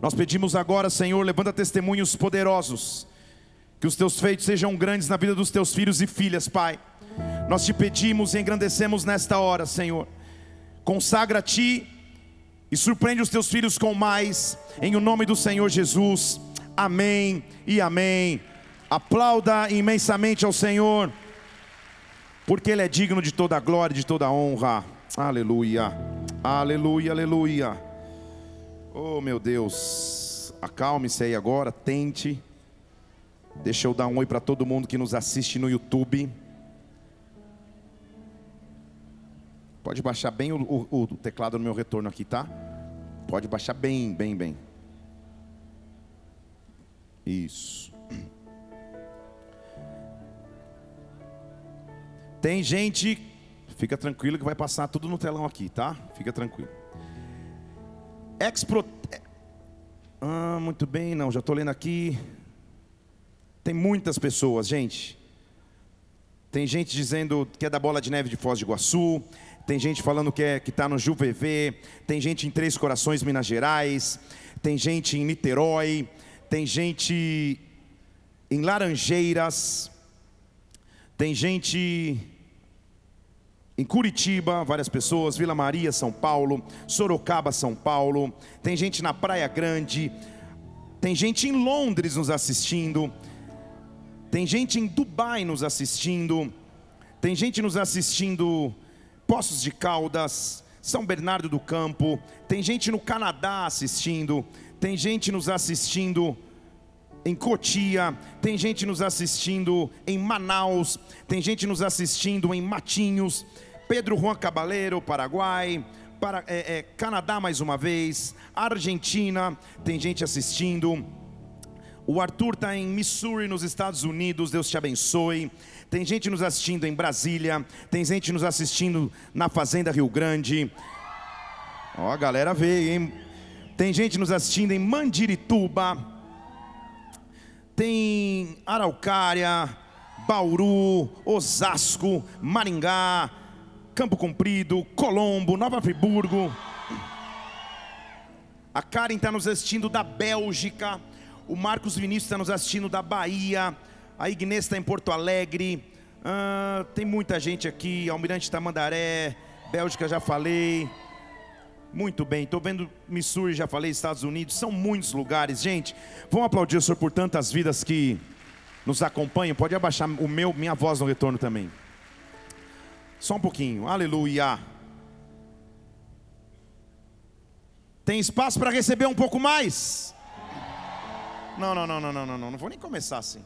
Nós pedimos agora, Senhor, levanta testemunhos poderosos, que os teus feitos sejam grandes na vida dos teus filhos e filhas, Pai. Nós te pedimos e engrandecemos nesta hora, Senhor. Consagra a ti e surpreende os teus filhos com mais, em o nome do Senhor Jesus. Amém e amém. Aplauda imensamente ao Senhor, porque Ele é digno de toda a glória, de toda a honra. Aleluia, aleluia, aleluia. Oh meu Deus, acalme-se aí agora, tente. Deixa eu dar um oi para todo mundo que nos assiste no YouTube. Pode baixar bem o, o, o teclado no meu retorno aqui, tá? Pode baixar bem, bem, bem. Isso. Tem gente, fica tranquilo que vai passar tudo no telão aqui, tá? Fica tranquilo. Expro. Ah, muito bem, não, já estou lendo aqui. Tem muitas pessoas, gente. Tem gente dizendo que é da Bola de Neve de Foz de Iguaçu. Tem gente falando que é, está no JuVV. Tem gente em Três Corações, Minas Gerais. Tem gente em Niterói. Tem gente em Laranjeiras. Tem gente em Curitiba, várias pessoas, Vila Maria, São Paulo, Sorocaba, São Paulo, tem gente na Praia Grande, tem gente em Londres nos assistindo, tem gente em Dubai nos assistindo, tem gente nos assistindo Poços de Caldas, São Bernardo do Campo, tem gente no Canadá assistindo, tem gente nos assistindo em Cotia, tem gente nos assistindo em Manaus, tem gente nos assistindo em Matinhos, Pedro Juan Cabaleiro, Paraguai, para, é, é, Canadá mais uma vez, Argentina, tem gente assistindo. O Arthur está em Missouri, nos Estados Unidos, Deus te abençoe. Tem gente nos assistindo em Brasília, tem gente nos assistindo na Fazenda Rio Grande. Ó, a galera veio, hein? Tem gente nos assistindo em Mandirituba, tem Araucária, Bauru, Osasco, Maringá, Campo Comprido, Colombo, Nova Friburgo. A Karen está nos assistindo da Bélgica. O Marcos Vinícius está nos assistindo da Bahia. A Ignes está em Porto Alegre. Ah, tem muita gente aqui. Almirante Tamandaré, Bélgica já falei. Muito bem, estou vendo Missouri, já falei, Estados Unidos, são muitos lugares. Gente, vamos aplaudir o Senhor por tantas vidas que nos acompanham. Pode abaixar o meu, minha voz no retorno também. Só um pouquinho. Aleluia. Tem espaço para receber um pouco mais? Não, não, não, não, não, não, não. Não vou nem começar assim.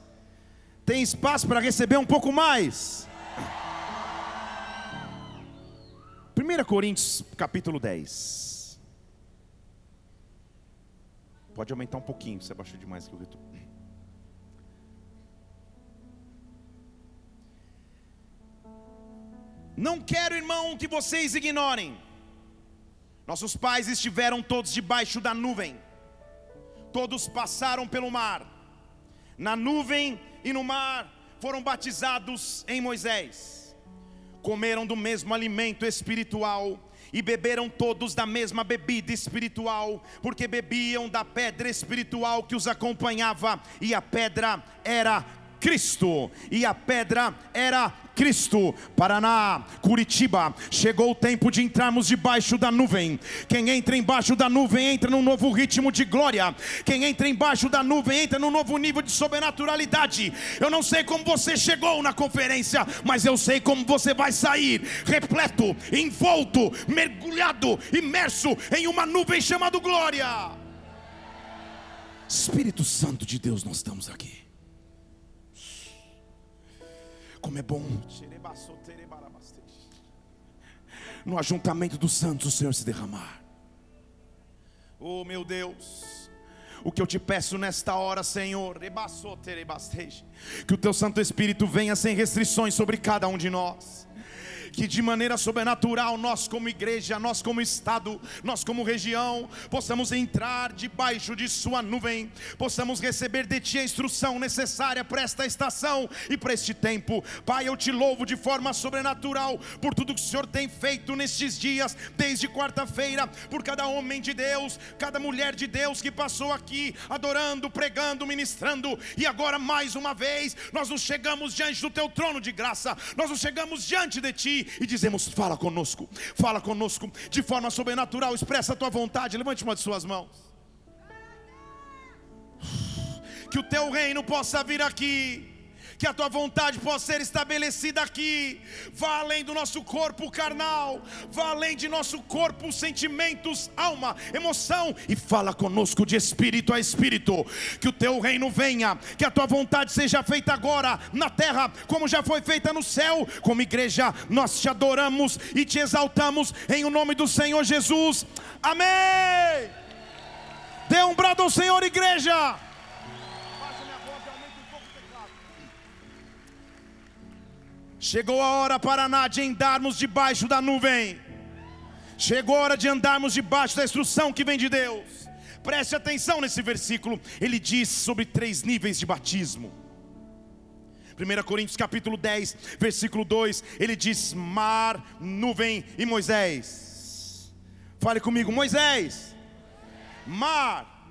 Tem espaço para receber um pouco mais? 1 Coríntios capítulo 10. Pode aumentar um pouquinho, você baixou demais aqui o retorno. Não quero, irmão, que vocês ignorem. Nossos pais estiveram todos debaixo da nuvem, todos passaram pelo mar, na nuvem e no mar foram batizados em Moisés, comeram do mesmo alimento espiritual e beberam todos da mesma bebida espiritual, porque bebiam da pedra espiritual que os acompanhava, e a pedra era Cristo, e a pedra era Cristo. Paraná, Curitiba, chegou o tempo de entrarmos debaixo da nuvem. Quem entra embaixo da nuvem entra num novo ritmo de glória. Quem entra embaixo da nuvem entra num novo nível de sobrenaturalidade. Eu não sei como você chegou na conferência, mas eu sei como você vai sair repleto, envolto, mergulhado, imerso em uma nuvem chamada glória. Espírito Santo de Deus, nós estamos aqui. Como é bom. No ajuntamento dos santos, o Senhor se derramar. Oh meu Deus. O que eu te peço nesta hora, Senhor, que o teu Santo Espírito venha sem restrições sobre cada um de nós que de maneira sobrenatural nós, como igreja, nós, como Estado, nós, como região, possamos entrar debaixo de Sua nuvem, possamos receber de Ti a instrução necessária para esta estação e para este tempo. Pai, eu te louvo de forma sobrenatural por tudo que o Senhor tem feito nestes dias, desde quarta-feira, por cada homem de Deus, cada mulher de Deus que passou aqui adorando, pregando, ministrando, e agora mais uma vez nós nos chegamos diante do Teu trono de graça, nós nos chegamos diante de Ti e dizemos: Fala conosco, fala conosco de forma sobrenatural, expressa a Tua vontade. Levante uma de Suas mãos. Que o Teu reino possa vir aqui que a tua vontade possa ser estabelecida aqui. Vá além do nosso corpo carnal, vá além de nosso corpo, sentimentos, alma, emoção e fala conosco de espírito a espírito. Que o teu reino venha, que a tua vontade seja feita agora na terra, como já foi feita no céu. Como igreja, nós te adoramos e te exaltamos em o nome do Senhor Jesus. Amém. Dê um brado ao Senhor, igreja. Chegou a hora para de andarmos debaixo da nuvem. Chegou a hora de andarmos debaixo da instrução que vem de Deus. Preste atenção nesse versículo. Ele diz sobre três níveis de batismo. 1 Coríntios capítulo 10, versículo 2, ele diz: mar, nuvem e Moisés. Fale comigo, Moisés, mar,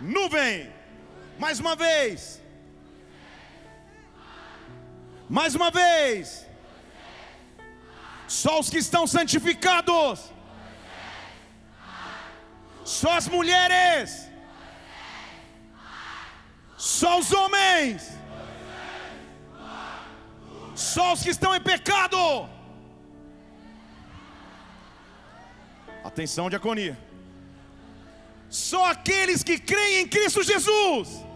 nuvem. Mais uma vez, mais uma vez. Só os que estão santificados. Só as mulheres. Só os homens. Só os que estão em pecado. Atenção, diaconia. Só aqueles que creem em Cristo Jesus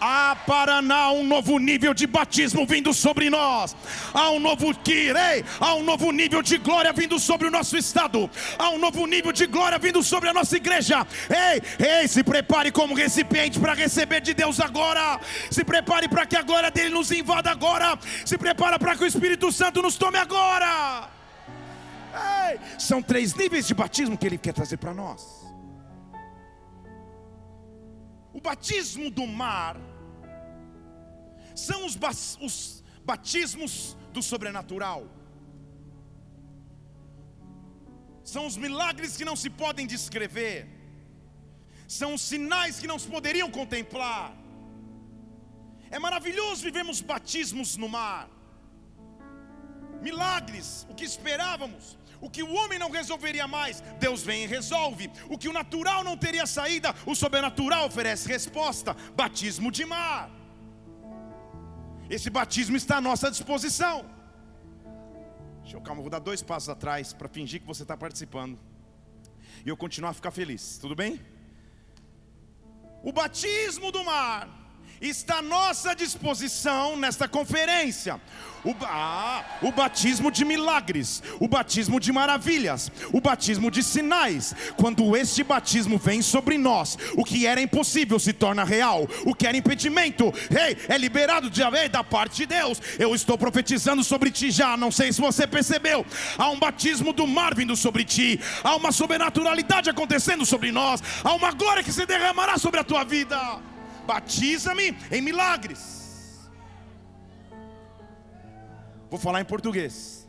Há Paraná um novo nível de batismo vindo sobre nós. Há um novo quirei, há um novo nível de glória vindo sobre o nosso estado. Há um novo nível de glória vindo sobre a nossa igreja. Ei, ei, se prepare como recipiente para receber de Deus agora. Se prepare para que a glória dele nos invada agora. Se prepara para que o Espírito Santo nos tome agora. Ei, são três níveis de batismo que ele quer trazer para nós. O batismo do mar são os, os batismos do sobrenatural. São os milagres que não se podem descrever. São os sinais que não se poderiam contemplar. É maravilhoso vivemos batismos no mar. Milagres, o que esperávamos, o que o homem não resolveria mais, Deus vem e resolve. O que o natural não teria saída, o sobrenatural oferece resposta. Batismo de mar. Esse batismo está à nossa disposição. Deixa eu calma, vou dar dois passos atrás para fingir que você está participando. E eu continuar a ficar feliz, tudo bem? O batismo do mar está à nossa disposição nesta conferência. O, ah, o batismo de milagres, o batismo de maravilhas, o batismo de sinais. Quando este batismo vem sobre nós, o que era impossível se torna real, o que era impedimento, hey, é liberado de hey, da parte de Deus. Eu estou profetizando sobre ti já, não sei se você percebeu. Há um batismo do mar vindo sobre ti, há uma sobrenaturalidade acontecendo sobre nós, há uma glória que se derramará sobre a tua vida batiza-me em milagres. Vou falar em português.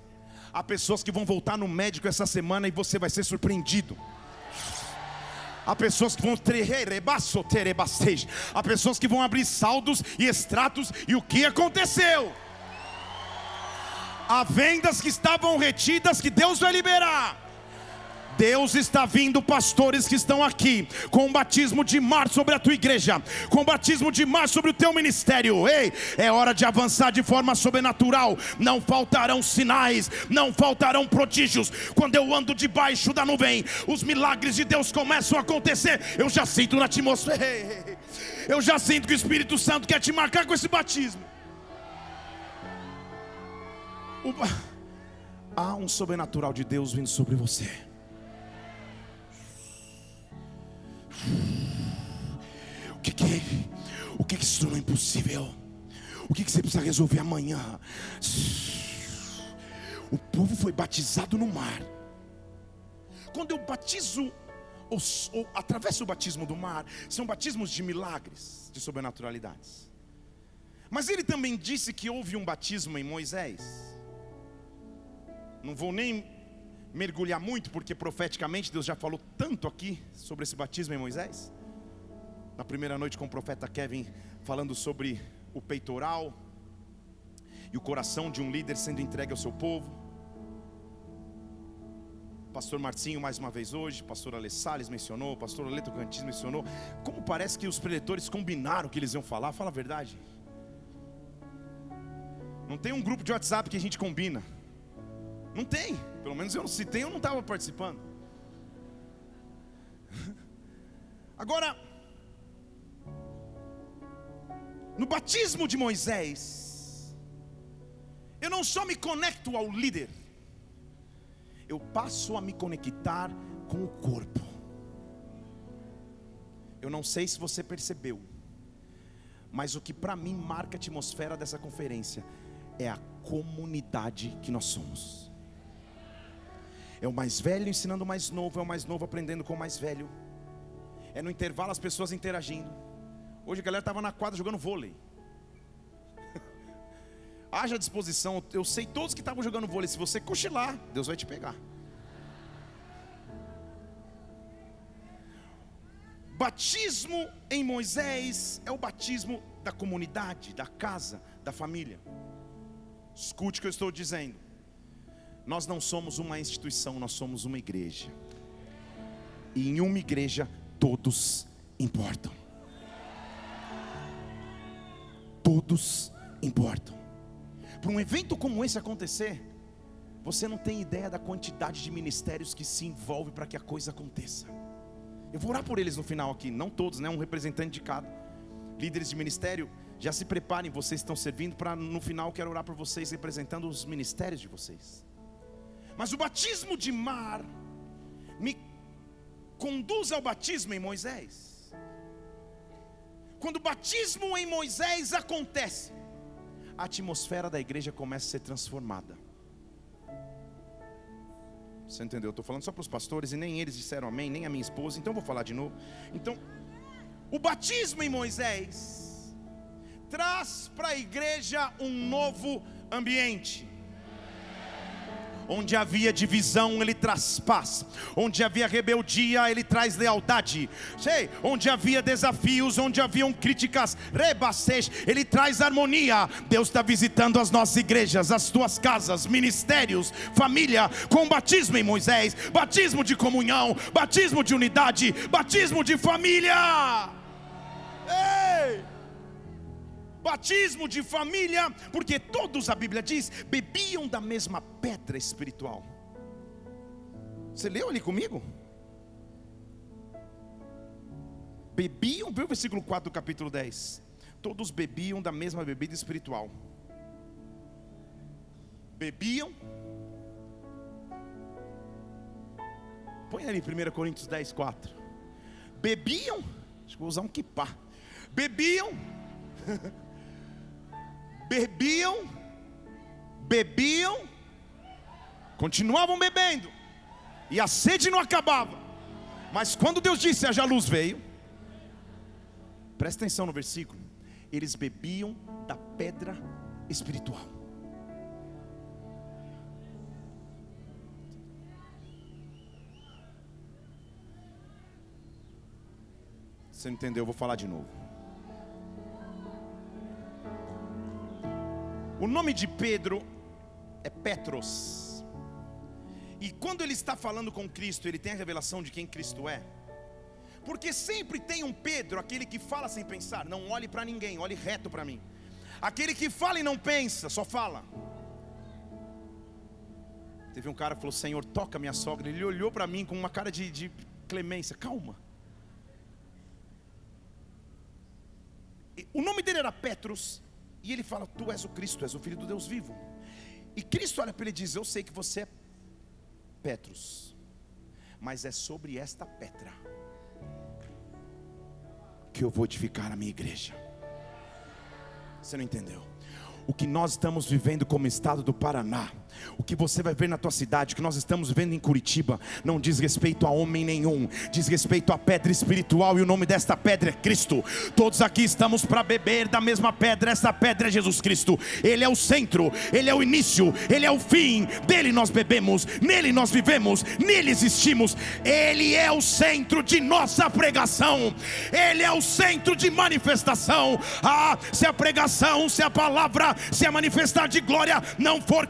Há pessoas que vão voltar no médico essa semana e você vai ser surpreendido. Há pessoas que vão Há pessoas que vão abrir saldos e extratos e o que aconteceu? Há vendas que estavam retidas que Deus vai liberar. Deus está vindo, pastores que estão aqui, com um batismo de mar sobre a tua igreja, com um batismo de mar sobre o teu ministério. Ei, é hora de avançar de forma sobrenatural. Não faltarão sinais, não faltarão prodígios. Quando eu ando debaixo da nuvem, os milagres de Deus começam a acontecer. Eu já sinto na atmosfera, eu já sinto que o Espírito Santo quer te marcar com esse batismo. Há um sobrenatural de Deus vindo sobre você. O que que, o que que se tornou impossível? O que, que você precisa resolver amanhã? O povo foi batizado no mar. Quando eu batizo, ou, ou atravesso o batismo do mar, são batismos de milagres, de sobrenaturalidades. Mas ele também disse que houve um batismo em Moisés. Não vou nem mergulhar muito, porque profeticamente Deus já falou tanto aqui sobre esse batismo em Moisés. Na primeira noite com o profeta Kevin falando sobre o peitoral e o coração de um líder sendo entregue ao seu povo. Pastor Marcinho mais uma vez hoje, pastor Ale Salles mencionou, pastor Aleto Cantis mencionou. Como parece que os preletores combinaram o que eles iam falar, fala a verdade. Não tem um grupo de WhatsApp que a gente combina. Não tem. Pelo menos eu, se tem, eu não estava participando. Agora, no batismo de Moisés, eu não só me conecto ao líder, eu passo a me conectar com o corpo. Eu não sei se você percebeu, mas o que para mim marca a atmosfera dessa conferência é a comunidade que nós somos. É o mais velho ensinando o mais novo, é o mais novo aprendendo com o mais velho. É no intervalo as pessoas interagindo. Hoje a galera estava na quadra jogando vôlei. Haja disposição, eu sei todos que estavam jogando vôlei. Se você cochilar, Deus vai te pegar. Batismo em Moisés é o batismo da comunidade, da casa, da família. Escute o que eu estou dizendo. Nós não somos uma instituição, nós somos uma igreja. E em uma igreja todos importam. Todos importam. Para um evento como esse acontecer, você não tem ideia da quantidade de ministérios que se envolve para que a coisa aconteça. Eu vou orar por eles no final aqui, não todos, né? Um representante de cada. Líderes de ministério, já se preparem, vocês estão servindo para no final quero orar por vocês representando os ministérios de vocês. Mas o batismo de mar me conduz ao batismo em Moisés. Quando o batismo em Moisés acontece, a atmosfera da igreja começa a ser transformada. Você entendeu? Eu estou falando só para os pastores e nem eles disseram amém, nem a minha esposa, então vou falar de novo. Então, o batismo em Moisés traz para a igreja um novo ambiente. Onde havia divisão, ele traz paz. Onde havia rebeldia, ele traz lealdade. Sei, onde havia desafios, onde haviam críticas, rebacês, ele traz harmonia. Deus está visitando as nossas igrejas, as tuas casas, ministérios, família, com batismo em Moisés, batismo de comunhão, batismo de unidade, batismo de família. Ei! Batismo de família, porque todos, a Bíblia diz, bebiam da mesma pedra espiritual. Você leu ali comigo? Bebiam, viu o versículo 4 do capítulo 10? Todos bebiam da mesma bebida espiritual. Bebiam. Põe ali 1 Coríntios 10, 4. Bebiam, acho que vou usar um kipá. Bebiam bebiam, bebiam, continuavam bebendo, e a sede não acabava. Mas quando Deus disse haja luz veio, presta atenção no versículo, eles bebiam da pedra espiritual. Você não entendeu? Eu vou falar de novo. O nome de Pedro é Petros. E quando ele está falando com Cristo, ele tem a revelação de quem Cristo é. Porque sempre tem um Pedro, aquele que fala sem pensar, não olhe para ninguém, olhe reto para mim. Aquele que fala e não pensa, só fala. Teve um cara que falou: Senhor, toca minha sogra. Ele olhou para mim com uma cara de, de clemência, calma. O nome dele era Petros, e ele fala: Tu és o Cristo, és o Filho do Deus vivo. E Cristo olha para ele e diz: Eu sei que você é Petros, mas é sobre esta pedra que eu vou edificar a minha igreja. Você não entendeu? o que nós estamos vivendo como estado do Paraná, o que você vai ver na tua cidade, o que nós estamos vendo em Curitiba, não diz respeito a homem nenhum, diz respeito à pedra espiritual, e o nome desta pedra é Cristo. Todos aqui estamos para beber da mesma pedra, essa pedra é Jesus Cristo. Ele é o centro, ele é o início, ele é o fim. Dele nós bebemos, nele nós vivemos, nele existimos. Ele é o centro de nossa pregação, ele é o centro de manifestação. Ah, se a pregação, se a palavra, se a manifestar de glória não for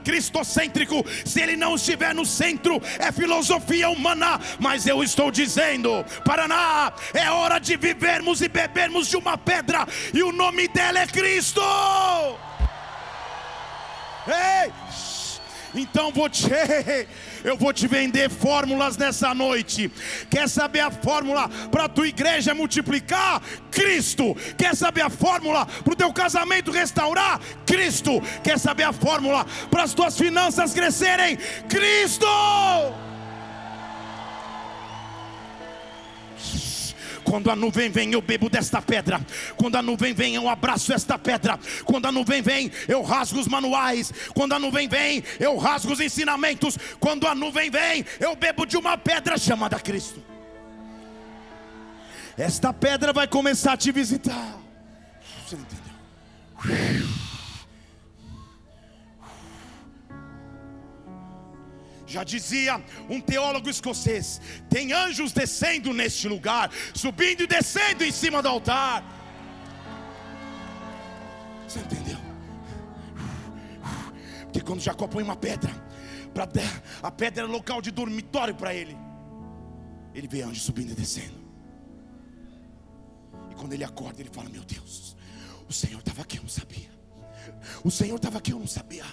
cristocêntrico, se ele não estiver no centro, é filosofia humana. Mas eu estou dizendo, Paraná, é hora de vivermos e bebermos de uma pedra, e o nome dela é Cristo. Ei! Então vou te, eu vou te vender fórmulas nessa noite. Quer saber a fórmula para a tua igreja multiplicar? Cristo. Quer saber a fórmula para o teu casamento restaurar? Cristo. Quer saber a fórmula para as tuas finanças crescerem? Cristo. Quando a nuvem vem, eu bebo desta pedra. Quando a nuvem vem, eu abraço esta pedra. Quando a nuvem vem, eu rasgo os manuais. Quando a nuvem vem, eu rasgo os ensinamentos. Quando a nuvem vem, eu bebo de uma pedra chamada Cristo. Esta pedra vai começar a te visitar. Você entendeu? Já dizia um teólogo escocês: tem anjos descendo neste lugar, subindo e descendo em cima do altar. Você entendeu? Porque quando Jacó põe uma pedra, a pedra era local de dormitório para ele. Ele vê anjos subindo e descendo. E quando ele acorda, ele fala: Meu Deus, o Senhor estava aqui, eu não sabia. O Senhor estava aqui, eu não sabia.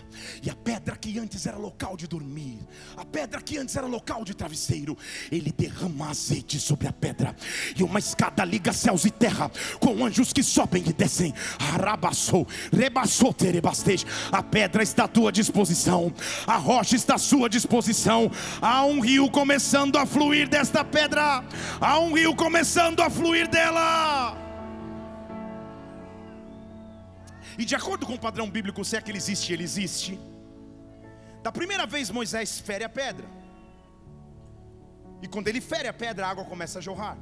E a pedra que antes era local de dormir, a pedra que antes era local de travesseiro, ele derrama azeite sobre a pedra, e uma escada liga céus e terra, com anjos que sobem e descem. Arabassou, rebassou, terebastej. A pedra está à tua disposição, a rocha está à sua disposição. Há um rio começando a fluir desta pedra, há um rio começando a fluir dela. E de acordo com o padrão bíblico, se é que ele existe, ele existe. Da primeira vez Moisés fere a pedra. E quando ele fere a pedra, a água começa a jorrar.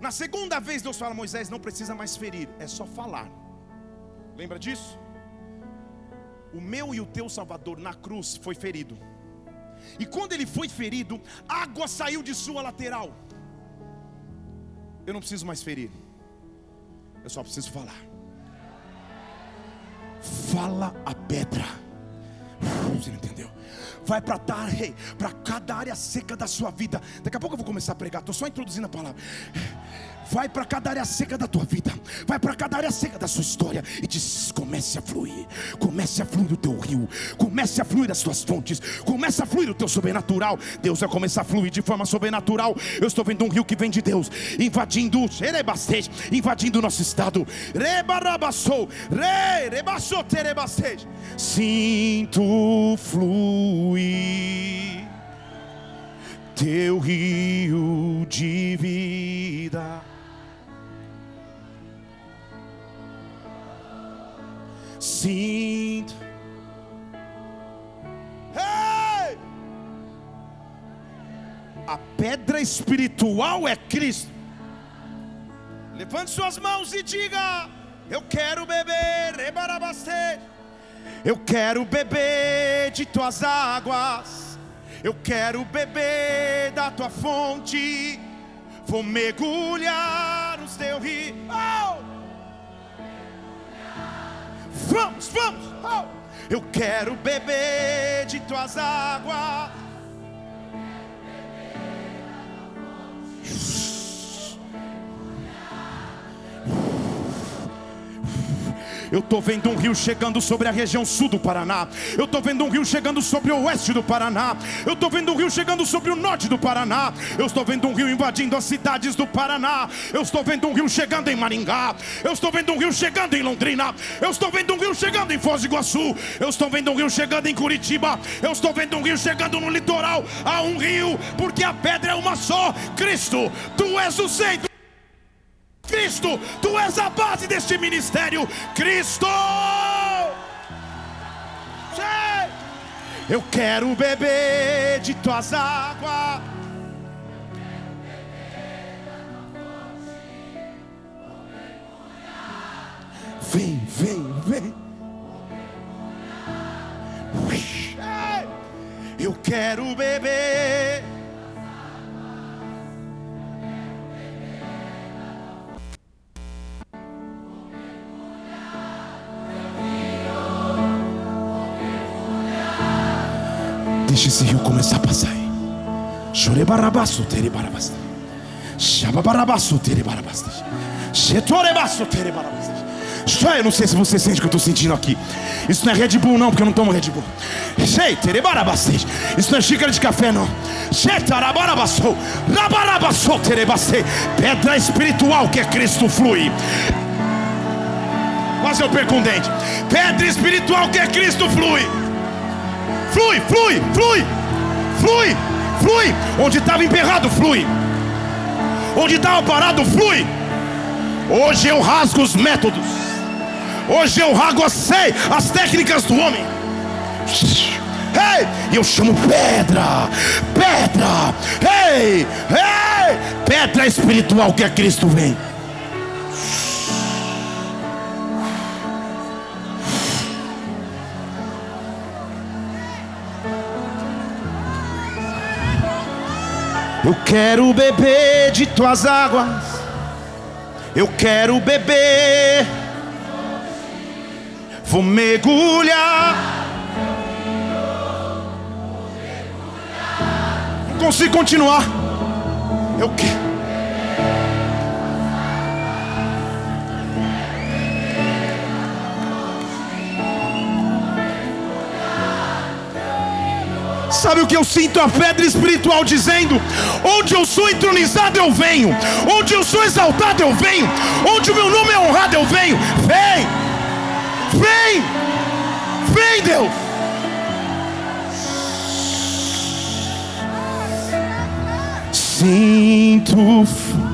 Na segunda vez, Deus fala: Moisés não precisa mais ferir, é só falar. Lembra disso? O meu e o teu Salvador na cruz foi ferido. E quando ele foi ferido, água saiu de sua lateral. Eu não preciso mais ferir, eu só preciso falar fala a pedra. Você não entendeu? Vai para para cada área seca da sua vida. Daqui a pouco eu vou começar a pregar. Estou só introduzindo a palavra. Vai para cada área seca da tua vida. Vai para cada área seca da sua história. E diz: comece a fluir. Comece a fluir o teu rio. Comece a fluir as tuas fontes. Comece a fluir o teu sobrenatural. Deus vai começar a fluir de forma sobrenatural. Eu estou vendo um rio que vem de Deus. Invadindo, invadindo o nosso estado. Rebarabassou. Rebassou, Sinto fluir teu rio de vida. Sinto. Hey! A pedra espiritual é Cristo. Levante suas mãos e diga: Eu quero beber, Eu quero beber de tuas águas. Eu quero beber da tua fonte. Vou mergulhar nos teus rios. Oh! Vamos, vamos. Oh. Eu quero beber de tuas águas. Eu estou vendo um rio chegando sobre a região sul do Paraná. Eu estou vendo um rio chegando sobre o oeste do Paraná. Eu estou vendo um rio chegando sobre o norte do Paraná. Eu estou vendo um rio invadindo as cidades do Paraná. Eu estou vendo um rio chegando em Maringá. Eu estou vendo um rio chegando em Londrina. Eu estou vendo um rio chegando em Foz do Iguaçu. Eu estou vendo um rio chegando em Curitiba. Eu estou vendo um rio chegando no litoral. Há um rio, porque a pedra é uma só. Cristo, tu és o centro. Cristo, tu és a base deste ministério. Cristo! Eu quero beber de tuas águas. Vem, vem, vem. Eu quero beber. Deixa esse rio começar a passar aí. Chorebarabaço, terebarabaste. Shababarabaço, terebarabaste. Chetorebaço, terebarabaste. Só eu não sei se você sente o que eu estou sentindo aqui. Isso não é Red Bull, não, porque eu não tomo Red Bull. Sei, terebarabaste. Isso não é xícara de café, não. Chetarabarabaço, rabarabaço, terebaste. Pedra espiritual que é Cristo flui. Quase eu perco um dente. Pedra espiritual que é Cristo flui. Flui, flui, flui, flui, flui. Onde estava emperrado, flui. Onde estava parado, flui. Hoje eu rasgo os métodos. Hoje eu rasgo as, as técnicas do homem. Ei, e eu chamo pedra, pedra, ei, ei, pedra espiritual que é Cristo vem. Eu quero beber de tuas águas. Eu quero beber. Vou mergulhar. Não consigo continuar. Eu quero. Sabe o que eu sinto a pedra espiritual dizendo? Onde eu sou entronizado eu venho, onde eu sou exaltado eu venho, onde o meu nome é honrado eu venho. Vem, vem, vem, Deus. Sinto.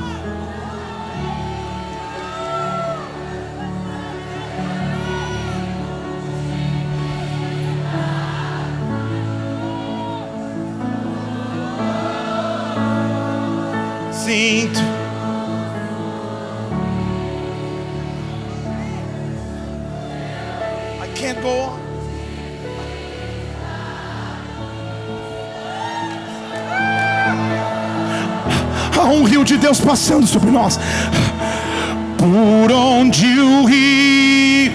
Deus passando sobre nós. Por onde o rio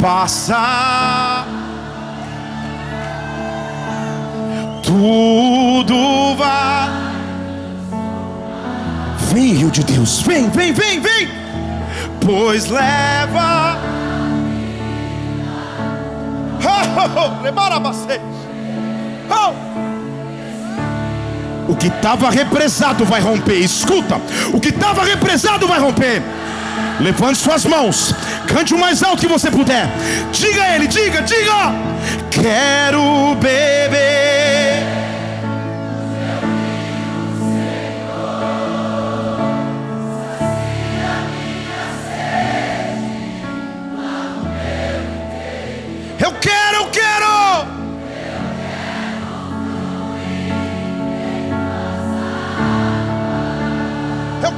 passa, tudo vai. Vem, rio de Deus, vem, vem, vem, vem, pois leva. Oh, que estava represado vai romper. Escuta, o que estava represado vai romper. Levante suas mãos, cante o mais alto que você puder. Diga a ele, diga, diga. Quero beber.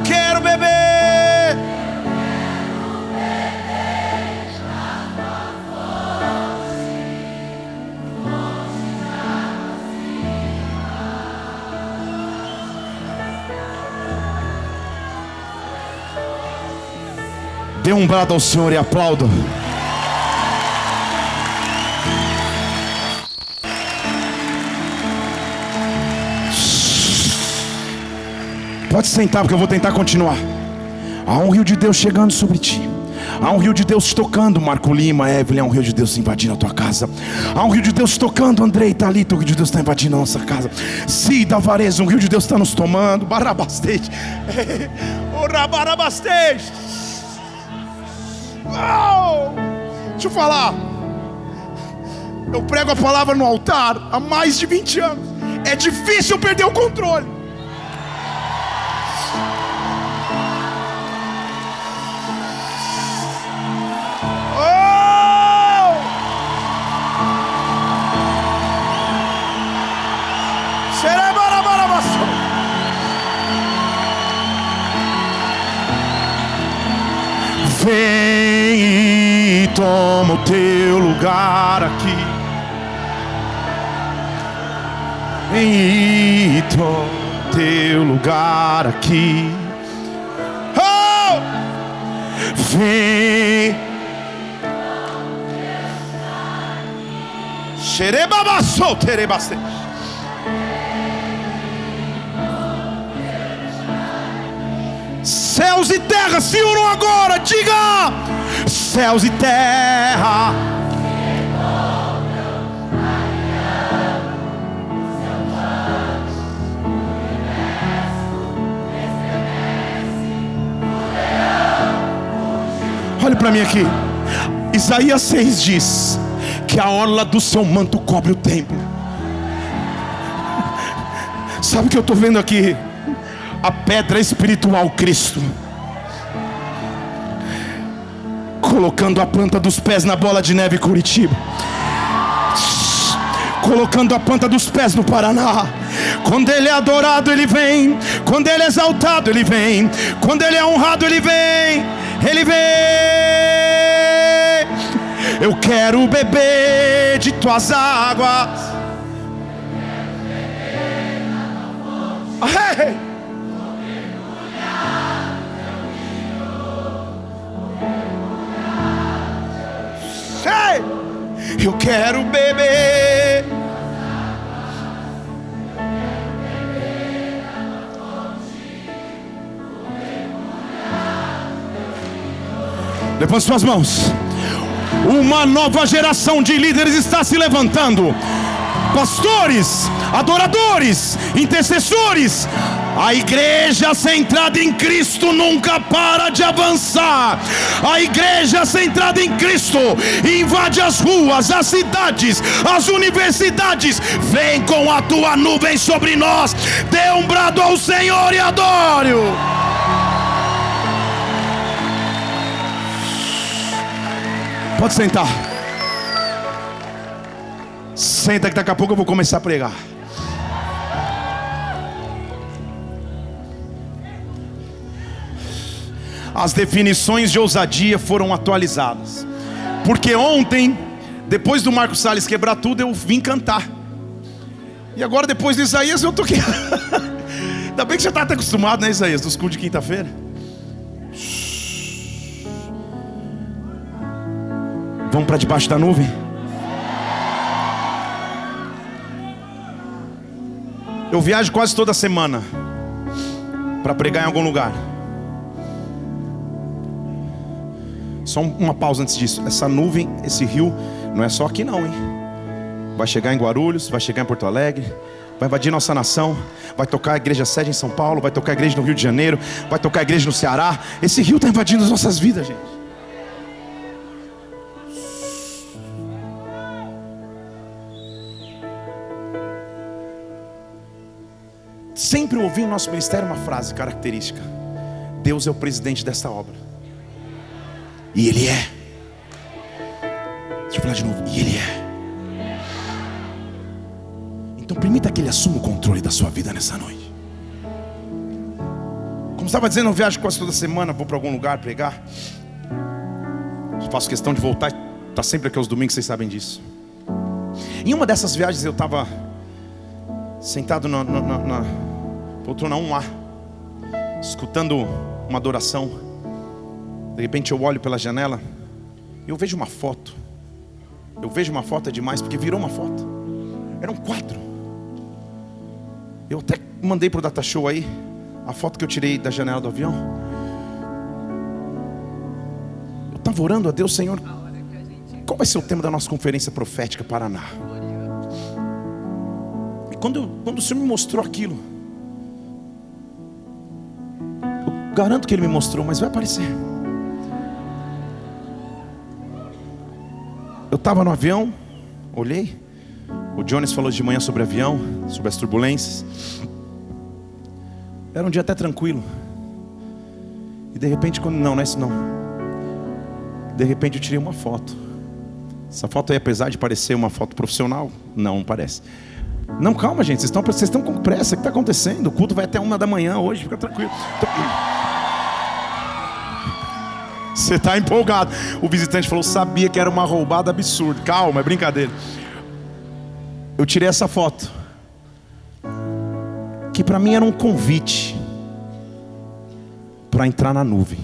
Quero beber. Dê um brado ao Senhor e aplauda. Pode sentar, porque eu vou tentar continuar. Há um rio de Deus chegando sobre ti. Há um rio de Deus tocando, Marco Lima, Evelyn. Há um rio de Deus invadindo a tua casa. Há um rio de Deus tocando, Andrei, Thalita. O rio de Deus está invadindo a nossa casa. Cida, Vareza, um rio de Deus está nos tomando. Barabastete. Barabastete. Oh! Deixa eu falar. Eu prego a palavra no altar há mais de 20 anos. É difícil perder o controle. Aqui. Vem e toma o teu lugar aqui. Oh! Vem. Xerebabassou, terebaste. Céus e terra se unam agora, diga! Céus e terra. Para mim aqui. Isaías 6 diz que a orla do seu manto cobre o templo. Sabe o que eu estou vendo aqui? A pedra espiritual Cristo. Colocando a planta dos pés na bola de neve Curitiba. Colocando a planta dos pés no Paraná. Quando ele é adorado, ele vem. Quando ele é exaltado, ele vem. Quando ele é honrado, ele vem. Ele vem. Eu quero beber de tuas águas. Hey! Hey! Eu quero beber. Levante suas mãos. Uma nova geração de líderes está se levantando. Pastores, adoradores, intercessores. A igreja centrada em Cristo nunca para de avançar. A igreja centrada em Cristo invade as ruas, as cidades, as universidades. Vem com a tua nuvem sobre nós. Dê um brado ao Senhor e adore-o. Pode sentar. Senta que daqui a pouco eu vou começar a pregar. As definições de ousadia foram atualizadas. Porque ontem, depois do Marcos Salles quebrar tudo, eu vim cantar. E agora, depois de Isaías, eu tô aqui. Ainda bem que você está até acostumado, né, Isaías? Dos cultos de quinta-feira. Vamos para debaixo da nuvem? Eu viajo quase toda semana para pregar em algum lugar. Só uma pausa antes disso. Essa nuvem, esse rio, não é só aqui não, hein? Vai chegar em Guarulhos, vai chegar em Porto Alegre, vai invadir nossa nação, vai tocar a igreja sede em São Paulo, vai tocar a igreja no Rio de Janeiro, vai tocar a igreja no Ceará. Esse rio está invadindo as nossas vidas, gente. Sempre ouvi no nosso ministério uma frase característica: Deus é o presidente desta obra. E Ele é. Deixa eu falar de novo. E Ele é. Então permita que Ele assuma o controle da sua vida nessa noite. Como estava dizendo, eu viajo quase toda semana, vou para algum lugar pregar. Faço questão de voltar, está sempre aqui aos domingos, vocês sabem disso. Em uma dessas viagens eu estava sentado na, na, na poltrona 1A, escutando uma adoração. De repente eu olho pela janela e eu vejo uma foto. Eu vejo uma foto é demais porque virou uma foto. Era um quadro. Eu até mandei para o data show aí a foto que eu tirei da janela do avião. Eu estava orando a Deus, Senhor. Qual vai ser o tema da nossa conferência profética Paraná? E quando, quando o Senhor me mostrou aquilo, garanto que Ele me mostrou, mas vai aparecer. Eu estava no avião, olhei. O Jones falou de manhã sobre avião, sobre as turbulências. Era um dia até tranquilo. E de repente, quando não, não é isso não. De repente eu tirei uma foto. Essa foto aí, apesar de parecer uma foto profissional, não parece. Não, calma, gente, vocês estão, vocês estão com pressa. O que está acontecendo? O culto vai até uma da manhã hoje, fica tranquilo. Você está empolgado. O visitante falou: sabia que era uma roubada absurda. Calma, é brincadeira. Eu tirei essa foto. Que para mim era um convite para entrar na nuvem.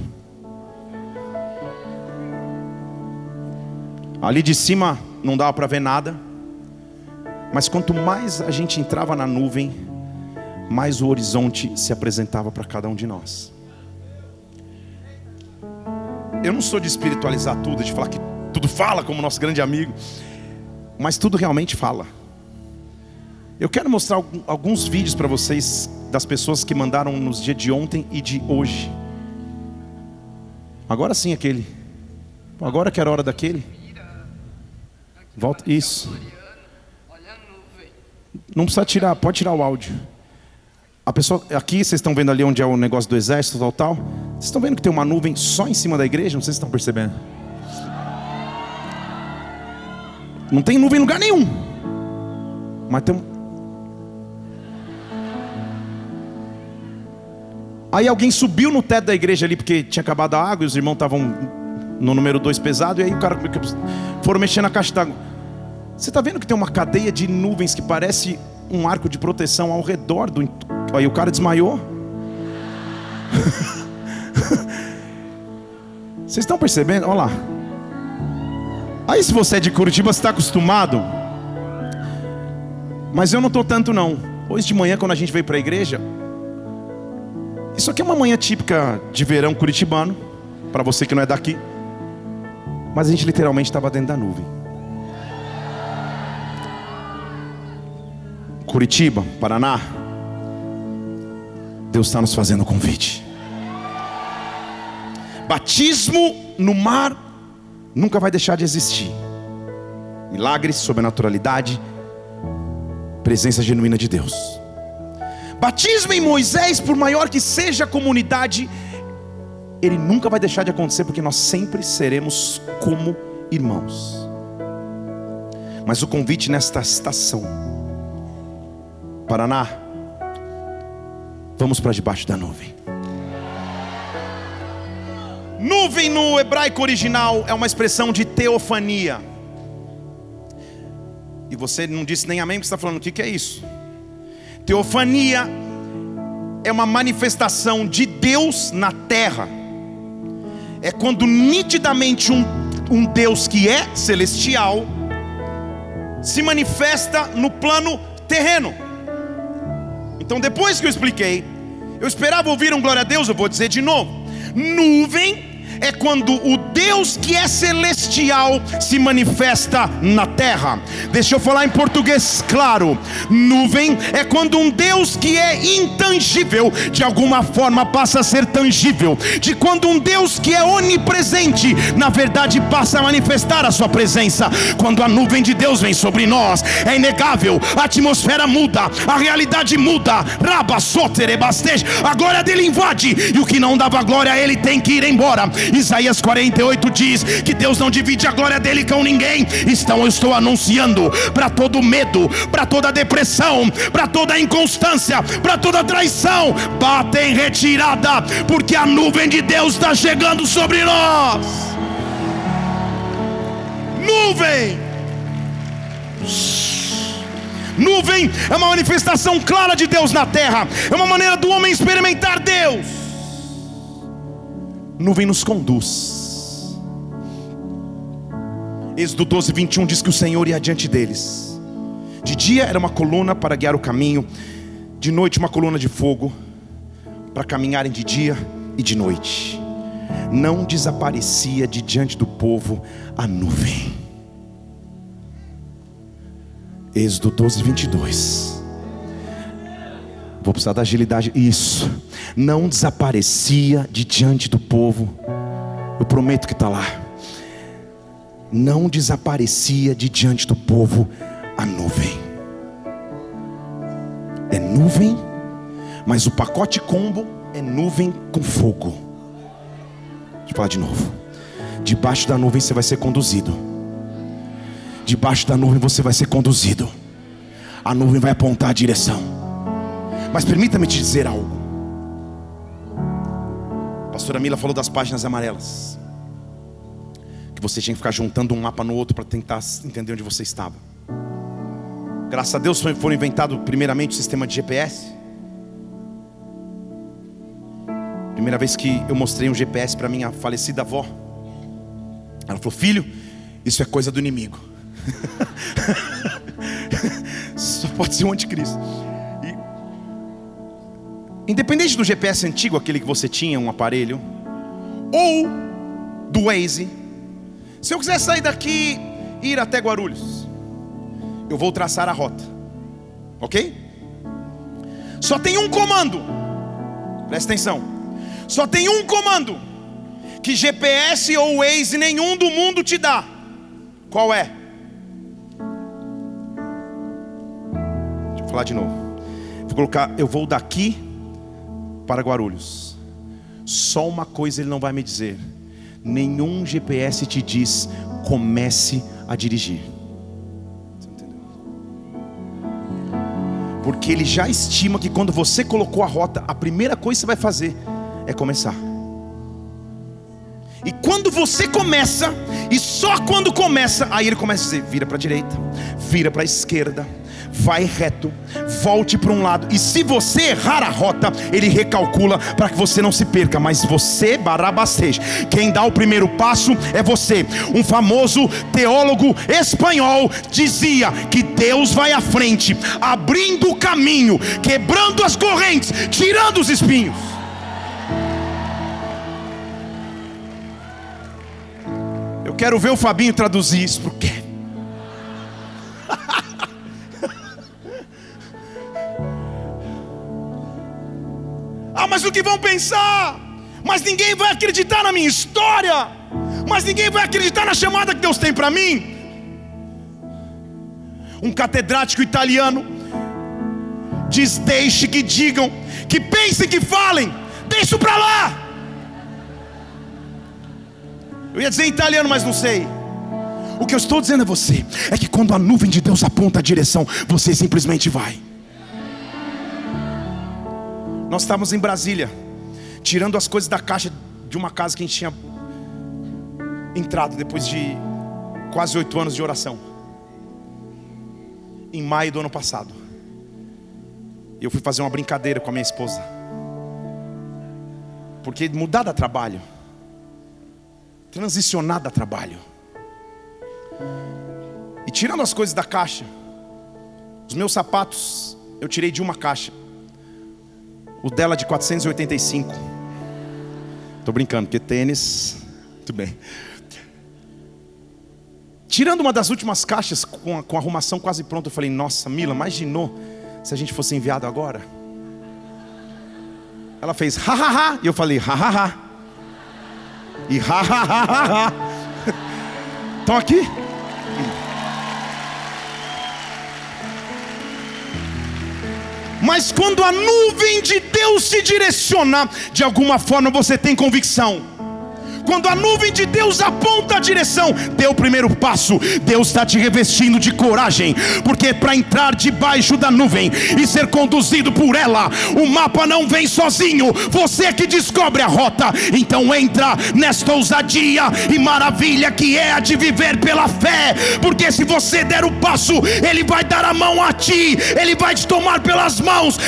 Ali de cima não dava para ver nada. Mas quanto mais a gente entrava na nuvem, mais o horizonte se apresentava para cada um de nós. Eu não sou de espiritualizar tudo, de falar que tudo fala como nosso grande amigo, mas tudo realmente fala. Eu quero mostrar alguns vídeos para vocês das pessoas que mandaram nos dias de ontem e de hoje. Agora sim aquele. Agora que era hora daquele. Volta isso. Não precisa tirar, pode tirar o áudio. A pessoa, aqui vocês estão vendo ali onde é o negócio do exército, tal, tal. Vocês estão vendo que tem uma nuvem só em cima da igreja? Não sei se estão percebendo. Não tem nuvem em lugar nenhum. Mas tem um. Aí alguém subiu no teto da igreja ali porque tinha acabado a água e os irmãos estavam no número 2 pesado. E aí o cara foram mexer na caixa d'água. Você está vendo que tem uma cadeia de nuvens que parece um arco de proteção ao redor do. Aí o cara desmaiou. Vocês estão percebendo? Olha lá. Aí se você é de Curitiba, você está acostumado. Mas eu não estou tanto não. Hoje de manhã, quando a gente veio para a igreja, isso aqui é uma manhã típica de verão curitibano, para você que não é daqui. Mas a gente literalmente estava dentro da nuvem. Curitiba, Paraná, Deus está nos fazendo convite. Batismo no mar nunca vai deixar de existir. Milagres, sobrenaturalidade, presença genuína de Deus. Batismo em Moisés, por maior que seja a comunidade, ele nunca vai deixar de acontecer, porque nós sempre seremos como irmãos. Mas o convite nesta estação, Paraná, vamos para debaixo da nuvem. Nuvem no hebraico original é uma expressão de teofania. E você não disse nem amém, porque está falando o que, que é isso? Teofania é uma manifestação de Deus na terra. É quando nitidamente um, um Deus que é celestial se manifesta no plano terreno. Então, depois que eu expliquei, eu esperava ouvir um glória a Deus, eu vou dizer de novo. Nuvem é quando o Deus que é celestial se manifesta na terra. Deixa eu falar em português claro. Nuvem é quando um Deus que é intangível, de alguma forma passa a ser tangível. De quando um Deus que é onipresente, na verdade passa a manifestar a sua presença. Quando a nuvem de Deus vem sobre nós, é inegável, a atmosfera muda, a realidade muda. Raba, a glória dele invade, e o que não dava glória a ele tem que ir embora. Isaías 48 diz que Deus não divide a glória dele com ninguém. Então eu estou anunciando para todo medo, para toda depressão, para toda inconstância, para toda traição, bate em retirada, porque a nuvem de Deus está chegando sobre nós. Nuvem. Nuvem é uma manifestação clara de Deus na terra, é uma maneira do homem experimentar Deus nuvem nos conduz. Êxodo 12, 21 diz que o Senhor ia adiante deles. De dia era uma coluna para guiar o caminho, de noite uma coluna de fogo para caminharem de dia e de noite. Não desaparecia de diante do povo a nuvem. Êxodo 12, 22. Vou precisar da agilidade. Isso não desaparecia de diante do povo. Eu prometo que está lá. Não desaparecia de diante do povo a nuvem. É nuvem, mas o pacote combo é nuvem com fogo. Deixa eu falar de novo. Debaixo da nuvem você vai ser conduzido. Debaixo da nuvem você vai ser conduzido. A nuvem vai apontar a direção. Mas permita-me te dizer algo pastora Mila falou das páginas amarelas. você tinha que ficar juntando um mapa no outro para tentar entender onde você estava. Graças a Deus foram inventado primeiramente o sistema de GPS. Primeira vez que eu mostrei um GPS para minha falecida avó, ela falou: Filho, isso é coisa do inimigo. Só pode ser um anticristo. Independente do GPS antigo, aquele que você tinha, um aparelho, ou do Waze, se eu quiser sair daqui e ir até Guarulhos, eu vou traçar a rota, ok? Só tem um comando, presta atenção. Só tem um comando que GPS ou Waze nenhum do mundo te dá. Qual é? Deixa eu falar de novo. Vou colocar, eu vou daqui para Guarulhos. Só uma coisa ele não vai me dizer. Nenhum GPS te diz comece a dirigir. Porque ele já estima que quando você colocou a rota, a primeira coisa que você vai fazer é começar. E quando você começa, e só quando começa, aí ele começa a dizer: vira para a direita, vira para a esquerda, vai reto, volte para um lado. E se você errar a rota, ele recalcula para que você não se perca. Mas você, Barabastej, quem dá o primeiro passo é você. Um famoso teólogo espanhol dizia que Deus vai à frente, abrindo o caminho, quebrando as correntes, tirando os espinhos. Eu quero ver o Fabinho traduzir isso porque Ah, mas o que vão pensar? Mas ninguém vai acreditar na minha história. Mas ninguém vai acreditar na chamada que Deus tem para mim. Um catedrático italiano diz: Deixe que digam, que pensem, que falem, deixe para lá. Eu ia dizer italiano, mas não sei. O que eu estou dizendo a você é que quando a nuvem de Deus aponta a direção, você simplesmente vai. Nós estávamos em Brasília, tirando as coisas da caixa de uma casa que a gente tinha entrado depois de quase oito anos de oração. Em maio do ano passado. E eu fui fazer uma brincadeira com a minha esposa. Porque mudar de trabalho transicionar da trabalho. E tirando as coisas da caixa, os meus sapatos eu tirei de uma caixa. O dela de 485. Tô brincando, porque tênis, tudo bem. Tirando uma das últimas caixas com a, com a arrumação quase pronta, eu falei: Nossa, Mila, imaginou se a gente fosse enviado agora? Ela fez ha ha ha, e eu falei ha ha ha. E ha ha ha ha ha. Estão aqui? Mas quando a nuvem de Deus se direciona, de alguma forma você tem convicção quando a nuvem de Deus aponta a direção, dê o primeiro passo. Deus está te revestindo de coragem, porque para entrar debaixo da nuvem e ser conduzido por ela, o mapa não vem sozinho, você é que descobre a rota. Então entra nesta ousadia e maravilha que é a de viver pela fé, porque se você der o passo, Ele vai dar a mão a ti, Ele vai te tomar pelas mãos.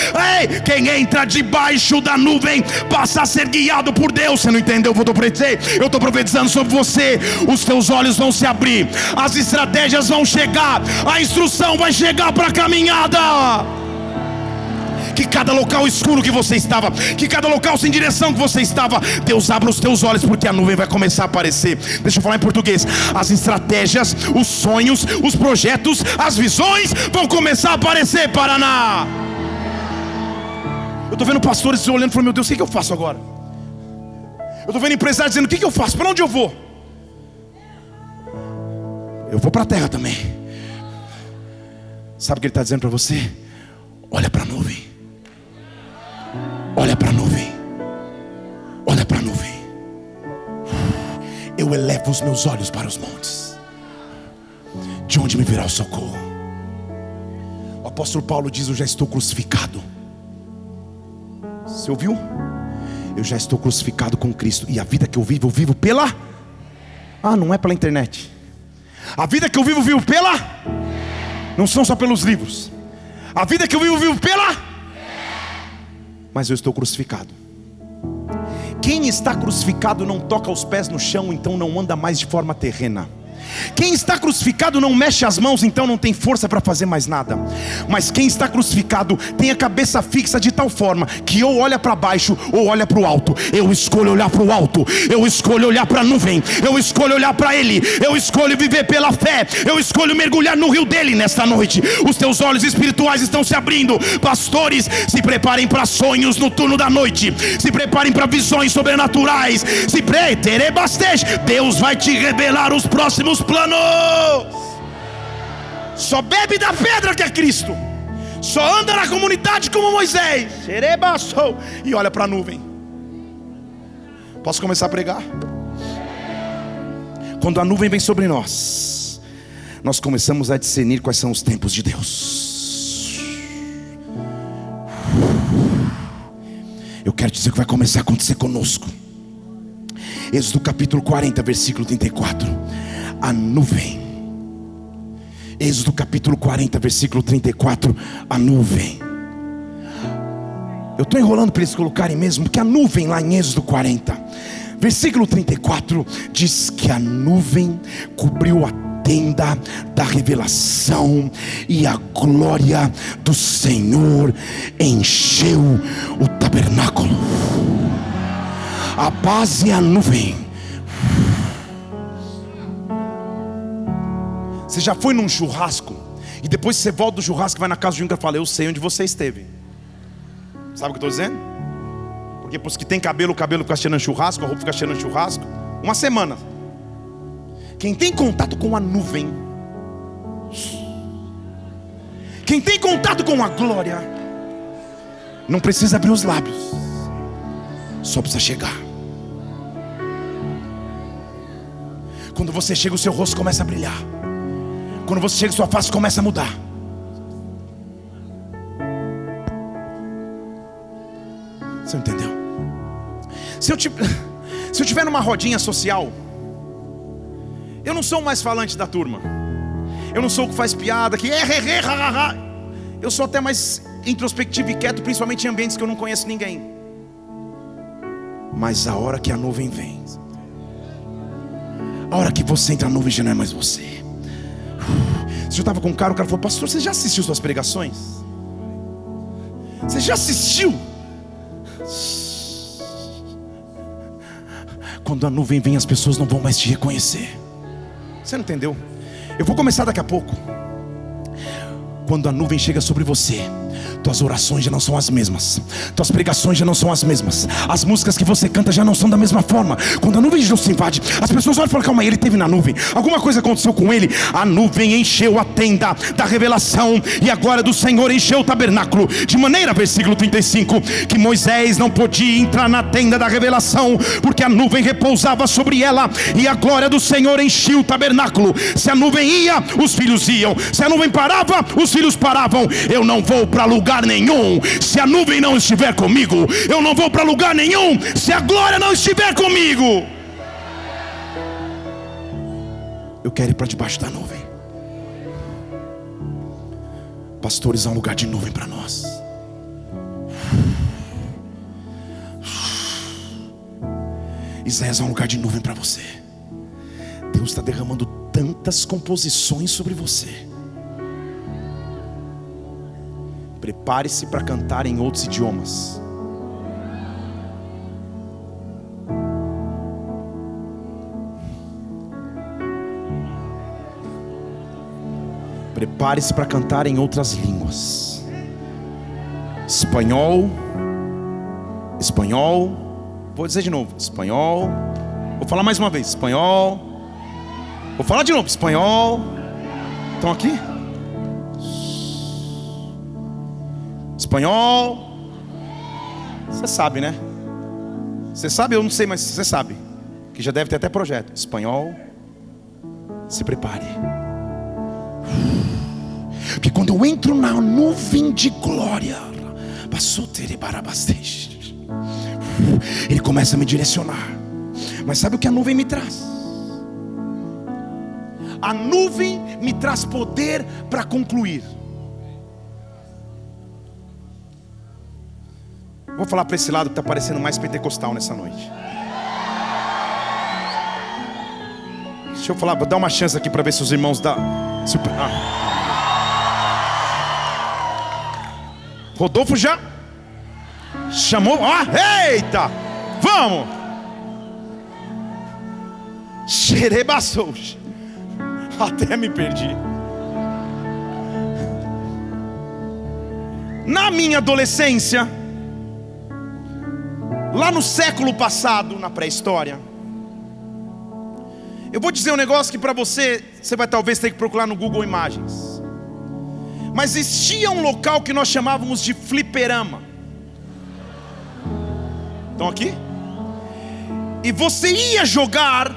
Ei, quem entra debaixo da nuvem passa a ser guiado por Deus. Você não entendeu o que eu estou dizer? Eu estou profetizando sobre você. Os teus olhos vão se abrir, as estratégias vão chegar, a instrução vai chegar para a caminhada que cada local escuro que você estava, que cada local sem direção que você estava, Deus abra os teus olhos, porque a nuvem vai começar a aparecer. Deixa eu falar em português: as estratégias, os sonhos, os projetos, as visões vão começar a aparecer, Paraná. Eu estou vendo pastores olhando e falando: Meu Deus, o que eu faço agora? Eu estou vendo empresários dizendo: o que, que eu faço? Para onde eu vou? Eu vou para a terra também. Sabe o que ele está dizendo para você? Olha para a nuvem. Olha para a nuvem. Olha para a nuvem. Eu elevo os meus olhos para os montes. De onde me virá o socorro? O apóstolo Paulo diz: Eu já estou crucificado. Você ouviu? Eu já estou crucificado com Cristo, e a vida que eu vivo, eu vivo pela. Ah, não é pela internet. A vida que eu vivo, vivo pela. Não são só pelos livros. A vida que eu vivo, vivo pela. Mas eu estou crucificado. Quem está crucificado não toca os pés no chão, então não anda mais de forma terrena. Quem está crucificado não mexe as mãos, então não tem força para fazer mais nada. Mas quem está crucificado tem a cabeça fixa de tal forma que ou olha para baixo ou olha para o alto. Eu escolho olhar para o alto, eu escolho olhar para a nuvem, eu escolho olhar para Ele, eu escolho viver pela fé, eu escolho mergulhar no rio dele nesta noite. Os teus olhos espirituais estão se abrindo, pastores, se preparem para sonhos no turno da noite, se preparem para visões sobrenaturais, se preparem, Deus vai te revelar os próximos seus planos. Só bebe da pedra que é Cristo. Só anda na comunidade como Moisés. E olha para a nuvem. Posso começar a pregar? Quando a nuvem vem sobre nós, nós começamos a discernir quais são os tempos de Deus. Eu quero dizer que vai começar a acontecer conosco. Êxodo capítulo 40, versículo 34 a nuvem. Êxodo capítulo 40, versículo 34, a nuvem. Eu estou enrolando para eles colocarem mesmo, porque a nuvem lá em Êxodo 40, versículo 34, diz que a nuvem cobriu a tenda da revelação e a glória do Senhor encheu o tabernáculo. A base é a nuvem Você já foi num churrasco e depois você volta do churrasco e vai na casa de um que fala: Eu sei onde você esteve. Sabe o que eu estou dizendo? Porque para os que tem cabelo, o cabelo fica cheirando churrasco, a roupa fica cheirando churrasco. Uma semana. Quem tem contato com a nuvem, quem tem contato com a glória, não precisa abrir os lábios, só precisa chegar. Quando você chega, o seu rosto começa a brilhar. Quando você chega, sua face começa a mudar. Você entendeu? Se eu, se eu tiver numa rodinha social, eu não sou o mais falante da turma. Eu não sou o que faz piada, que é, é, é, Eu sou até mais introspectivo e quieto, principalmente em ambientes que eu não conheço ninguém. Mas a hora que a nuvem vem, a hora que você entra na nuvem já não é mais você. Se eu estava com um cara, o cara falou: Pastor, você já assistiu suas pregações? Você já assistiu? Quando a nuvem vem, as pessoas não vão mais te reconhecer. Você não entendeu? Eu vou começar daqui a pouco. Quando a nuvem chega sobre você, tuas orações já não são as mesmas, tuas pregações já não são as mesmas, as músicas que você canta já não são da mesma forma. Quando a nuvem de Deus invade, as pessoas olham e falam: calma aí, ele teve na nuvem, alguma coisa aconteceu com ele. A nuvem encheu a tenda da revelação, e a glória do Senhor encheu o tabernáculo, de maneira, versículo 35, que Moisés não podia entrar na tenda da revelação, porque a nuvem repousava sobre ela, e a glória do Senhor enchia o tabernáculo. Se a nuvem ia, os filhos iam, se a nuvem parava, os filhos paravam. Eu não vou para lugar nenhum se a nuvem não estiver comigo. Eu não vou para lugar nenhum se a glória não estiver comigo. Eu quero ir para debaixo da nuvem. Pastores, há um lugar de nuvem para nós. Isaías, há um lugar de nuvem para você. Deus está derramando tantas composições sobre você. Prepare-se para cantar em outros idiomas. Prepare-se para cantar em outras línguas. Espanhol, espanhol, vou dizer de novo, espanhol. Vou falar mais uma vez, espanhol. Vou falar de novo, espanhol. Estão aqui? Espanhol. Você sabe, né? Você sabe, eu não sei, mas você sabe. Que já deve ter até projeto. Espanhol. Se prepare. Porque quando eu entro na nuvem de glória, ele começa a me direcionar. Mas sabe o que a nuvem me traz? A nuvem me traz poder para concluir. Vou falar para esse lado que está parecendo mais pentecostal nessa noite. Deixa eu falar, vou dar uma chance aqui para ver se os irmãos. Se... Ah. Rodolfo já chamou. Ah, eita! Vamos! Xerebaçou. Até me perdi. Na minha adolescência, lá no século passado, na pré-história, eu vou dizer um negócio que para você, você vai talvez ter que procurar no Google Imagens. Mas existia um local que nós chamávamos de fliperama. Estão aqui? E você ia jogar.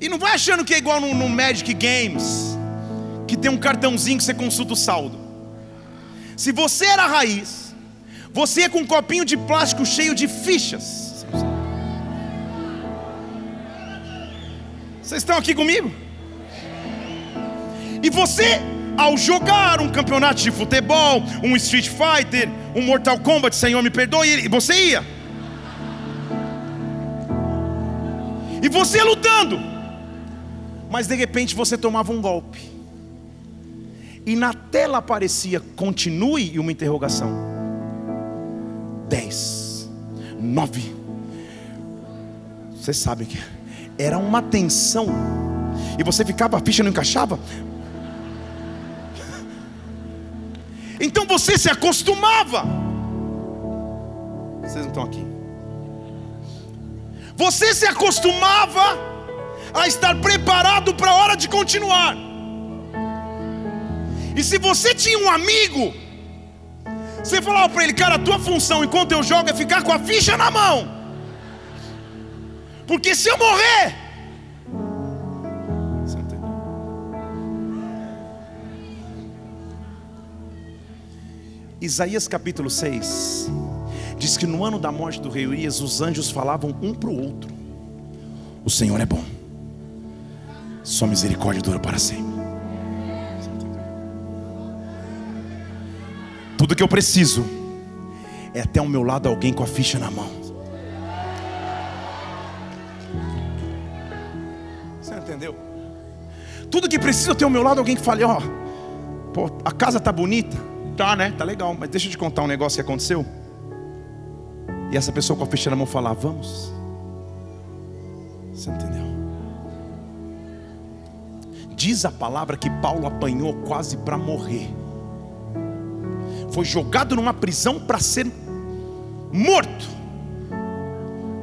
E não vai achando que é igual no, no Magic Games, que tem um cartãozinho que você consulta o saldo. Se você era raiz, você ia com um copinho de plástico cheio de fichas. Vocês estão aqui comigo? E você, ao jogar um campeonato de futebol, um Street Fighter, um Mortal Kombat, Senhor me perdoe, você ia. E você lutando. Mas de repente você tomava um golpe. E na tela aparecia continue e uma interrogação. Dez, nove. Você sabe que era uma tensão. E você ficava, a ficha não encaixava. Então você se acostumava. Vocês não estão aqui. Você se acostumava a estar preparado para a hora de continuar. E se você tinha um amigo, você falava para ele, cara, a tua função enquanto eu jogo é ficar com a ficha na mão. Porque se eu morrer, Isaías capítulo 6 diz que no ano da morte do rei Urias, os anjos falavam um para o outro: O Senhor é bom, sua misericórdia dura para sempre. Tudo que eu preciso é ter ao meu lado alguém com a ficha na mão. Você entendeu? Tudo que preciso ter ao meu lado alguém que fale: Ó, oh, a casa tá bonita. Tá, né? Tá legal, mas deixa eu te contar um negócio que aconteceu. E essa pessoa com a ficha na mão falar: Vamos. Você entendeu? Diz a palavra que Paulo apanhou quase para morrer. Foi jogado numa prisão para ser morto.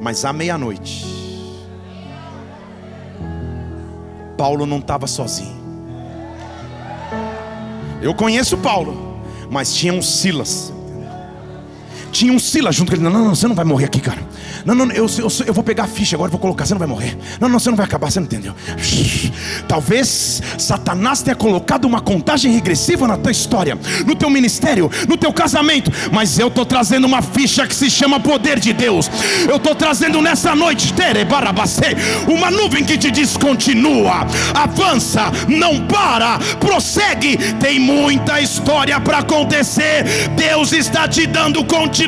Mas à meia-noite, Paulo não estava sozinho. Eu conheço Paulo mas tinha um Silas. Tinha um Silas junto com ele. Não, não, não, você não vai morrer aqui, cara. Não, não, eu, eu, eu vou pegar a ficha agora, vou colocar, você não vai morrer. Não, não, você não vai acabar, você não entendeu. Talvez Satanás tenha colocado uma contagem regressiva na tua história, no teu ministério, no teu casamento, mas eu estou trazendo uma ficha que se chama poder de Deus. Eu estou trazendo nessa noite, uma nuvem que te diz: continua, avança, não para, prossegue. Tem muita história para acontecer. Deus está te dando continuidade.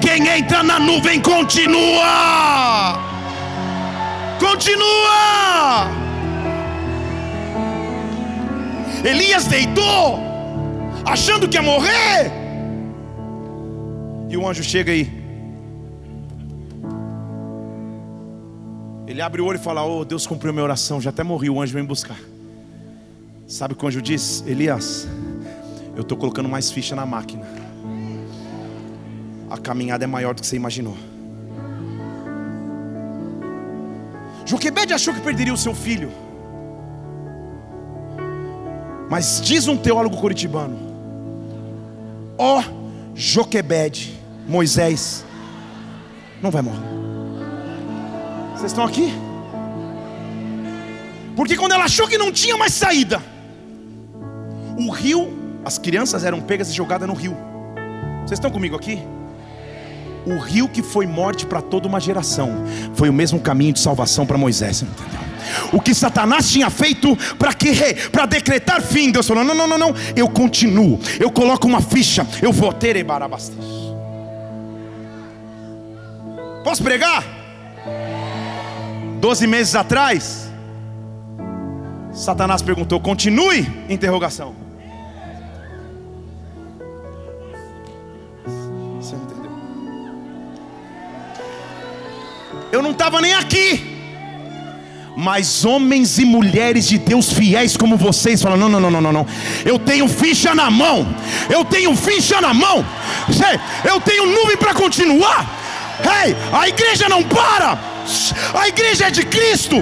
Quem entra na nuvem continua Continua! Continua! Elias deitou, achando que ia morrer. E o anjo chega aí. Ele abre o olho e fala: Oh, Deus cumpriu minha oração, já até morri. O anjo vem buscar. Sabe o que o anjo diz? Elias, eu estou colocando mais ficha na máquina. A caminhada é maior do que você imaginou. Joquebede achou que perderia o seu filho. Mas diz um teólogo curitibano: Ó oh, Joquebede, Moisés, não vai morrer. Vocês estão aqui? Porque quando ela achou que não tinha mais saída, o rio, as crianças eram pegas e jogadas no rio. Vocês estão comigo aqui? O rio que foi morte para toda uma geração, foi o mesmo caminho de salvação para Moisés, entendeu? O que Satanás tinha feito para que para decretar fim, Deus falou: não, não, não, não, eu continuo, eu coloco uma ficha, eu vou ter Ebarabastes. Posso pregar? Doze meses atrás, Satanás perguntou: continue? Interrogação. Eu não estava nem aqui. Mas homens e mulheres de Deus fiéis como vocês falam: não, não, não, não, não. Eu tenho ficha na mão. Eu tenho ficha na mão. Eu tenho nuvem para continuar. Ei, a igreja não para. A igreja é de Cristo.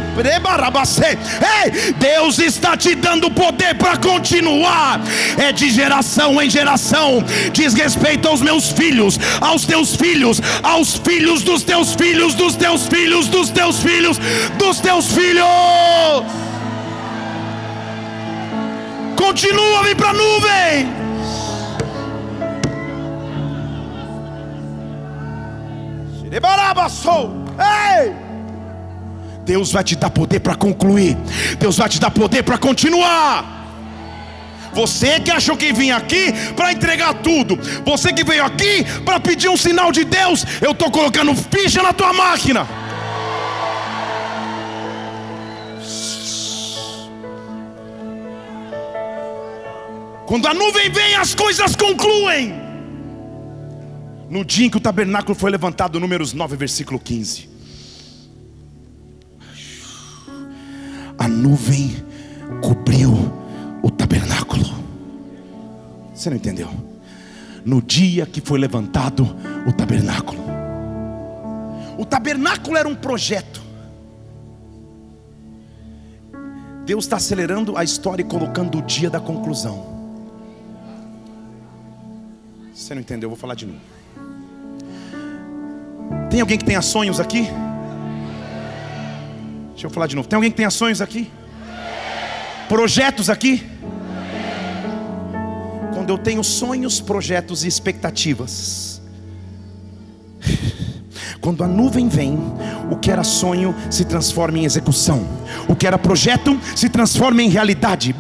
Ei, Deus está te dando poder para continuar. É de geração em geração. Diz respeito aos meus filhos, aos teus filhos, aos filhos dos teus filhos, dos teus filhos, dos teus filhos, dos teus filhos. Continua, vem para a nuvem. Ei! Deus vai te dar poder para concluir. Deus vai te dar poder para continuar. Você que achou que vinha aqui para entregar tudo, você que veio aqui para pedir um sinal de Deus, eu estou colocando ficha na tua máquina. Quando a nuvem vem, as coisas concluem. No dia em que o tabernáculo foi levantado, Números 9, versículo 15. A nuvem cobriu o tabernáculo. Você não entendeu? No dia que foi levantado o tabernáculo. O tabernáculo era um projeto. Deus está acelerando a história e colocando o dia da conclusão. Você não entendeu? Eu vou falar de novo. Tem alguém que tenha sonhos aqui? Deixa eu falar de novo. Tem alguém que tenha sonhos aqui? Projetos aqui? Quando eu tenho sonhos, projetos e expectativas, quando a nuvem vem, o que era sonho se transforma em execução. O que era projeto se transforma em realidade.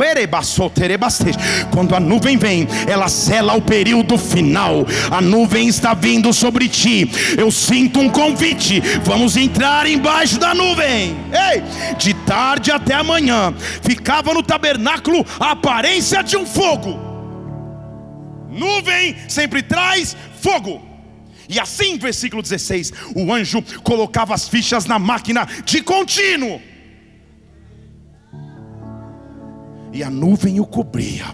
Quando a nuvem vem, ela sela o período final. A nuvem está vindo sobre ti. Eu sinto um convite. Vamos entrar embaixo da nuvem. Ei, de tarde até amanhã, ficava no tabernáculo a aparência de um fogo. Nuvem sempre traz fogo. E assim, versículo 16: o anjo colocava as fichas na máquina de contínuo, e a nuvem o cobria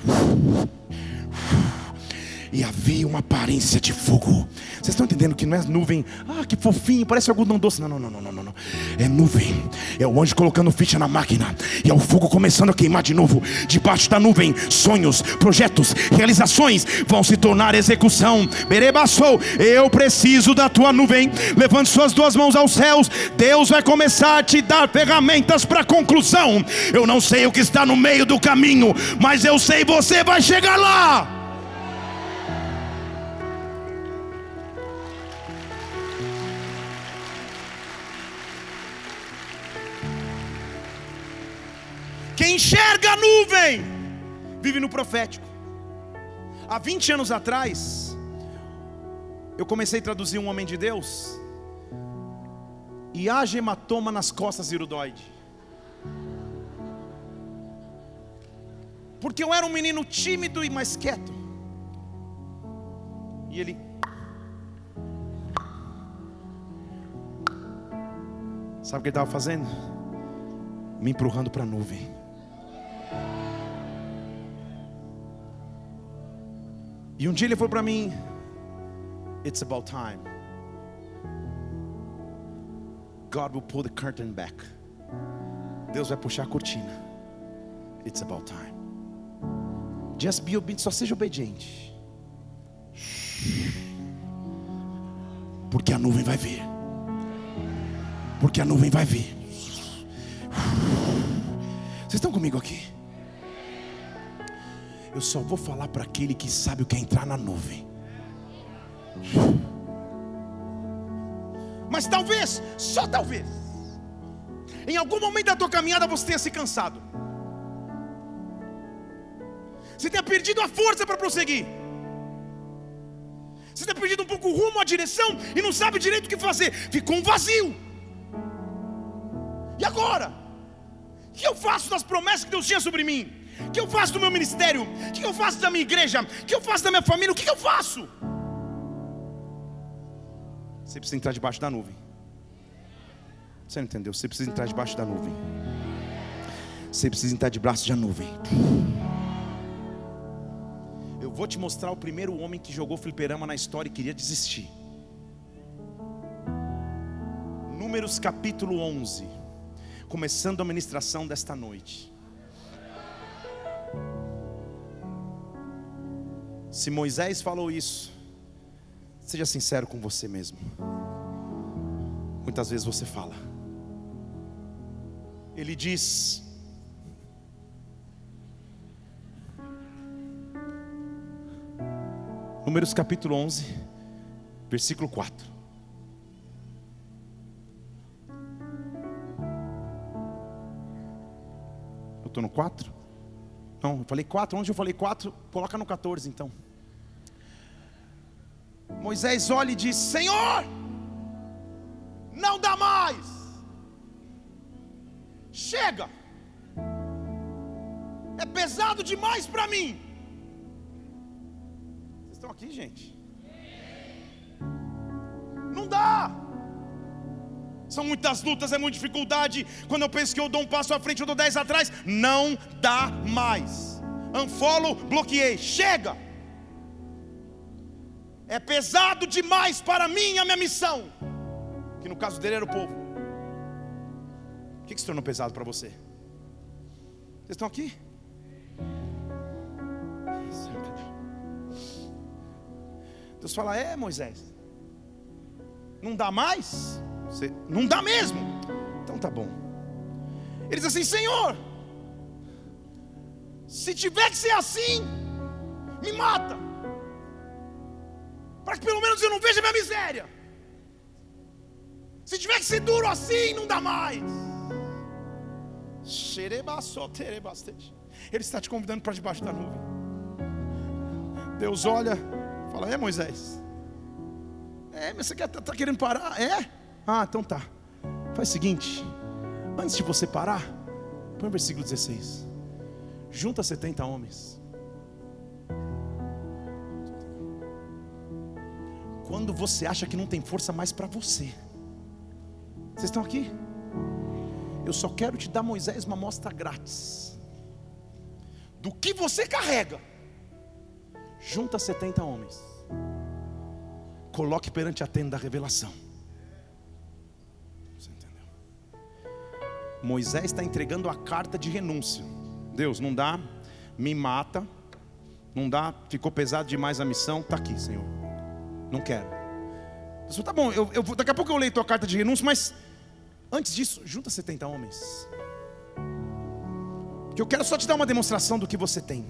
e havia uma aparência de fogo. Vocês estão entendendo que não é nuvem, ah, que fofinho, parece algodão doce. Não, não, não, não, não, não. É nuvem. É o anjo colocando ficha na máquina e é o fogo começando a queimar de novo. Debaixo da nuvem, sonhos, projetos, realizações vão se tornar execução. Berebaçou, eu preciso da tua nuvem. Levante suas duas mãos aos céus. Deus vai começar a te dar ferramentas para conclusão. Eu não sei o que está no meio do caminho, mas eu sei você vai chegar lá. Quem enxerga a nuvem vive no profético. Há 20 anos atrás, eu comecei a traduzir um homem de Deus. E haja hematoma nas costas irudoide. Porque eu era um menino tímido e mais quieto. E ele. Sabe o que ele estava fazendo? Me empurrando para a nuvem. E um dia ele falou para mim: It's about time. God will pull the curtain back. Deus vai puxar a cortina. It's about time. Just be obedient, só seja obediente. Porque a nuvem vai vir. Porque a nuvem vai vir. Vocês estão comigo aqui? Eu só vou falar para aquele que sabe o que é entrar na nuvem. Mas talvez, só talvez, em algum momento da tua caminhada você tenha se cansado. Você tenha perdido a força para prosseguir. Você tenha perdido um pouco o rumo, a direção e não sabe direito o que fazer. Ficou um vazio. E agora? O que eu faço das promessas que Deus tinha sobre mim? O que eu faço do meu ministério? O que eu faço da minha igreja? O que eu faço da minha família? O que eu faço? Você precisa entrar debaixo da nuvem. Você não entendeu? Você precisa entrar debaixo da nuvem. Você precisa entrar debaixo da nuvem. Eu vou te mostrar o primeiro homem que jogou fliperama na história e queria desistir. Números capítulo 11. Começando a ministração desta noite. Se Moisés falou isso, seja sincero com você mesmo. Muitas vezes você fala. Ele diz: Números capítulo 11, versículo 4. Eu estou no 4? Não, eu falei 4. Onde eu falei 4? Coloca no 14 então. Moisés olha e diz: Senhor, não dá mais, chega, é pesado demais para mim. Vocês estão aqui, gente? Não dá. São muitas lutas, é muita dificuldade. Quando eu penso que eu dou um passo à frente, eu dou dez atrás. Não dá mais. Unfollow, bloqueei. Chega. É pesado demais para mim a minha missão. Que no caso dele era o povo. O que, que se tornou pesado para você? Vocês estão aqui? Deus fala: É, Moisés, não dá mais? Você, não dá mesmo? Então tá bom. Ele diz assim: Senhor, se tiver que ser assim, me mata, para que pelo menos eu não veja minha miséria. Se tiver que ser duro assim, não dá mais. Ele está te convidando para debaixo da nuvem. Deus olha, fala: É Moisés, é, mas você está tá querendo parar? É? Ah, então tá. Faz o seguinte: antes de você parar, põe o versículo 16. Junta 70 homens. Quando você acha que não tem força mais para você. Vocês estão aqui? Eu só quero te dar, Moisés, uma amostra grátis. Do que você carrega. Junta 70 homens. Coloque perante a tenda da revelação. Moisés está entregando a carta de renúncia. Deus, não dá, me mata. Não dá, ficou pesado demais a missão. Está aqui, Senhor. Não quero. Deus tá bom, eu, eu, daqui a pouco eu leio tua carta de renúncia, mas antes disso, junta 70 homens. Que eu quero só te dar uma demonstração do que você tem.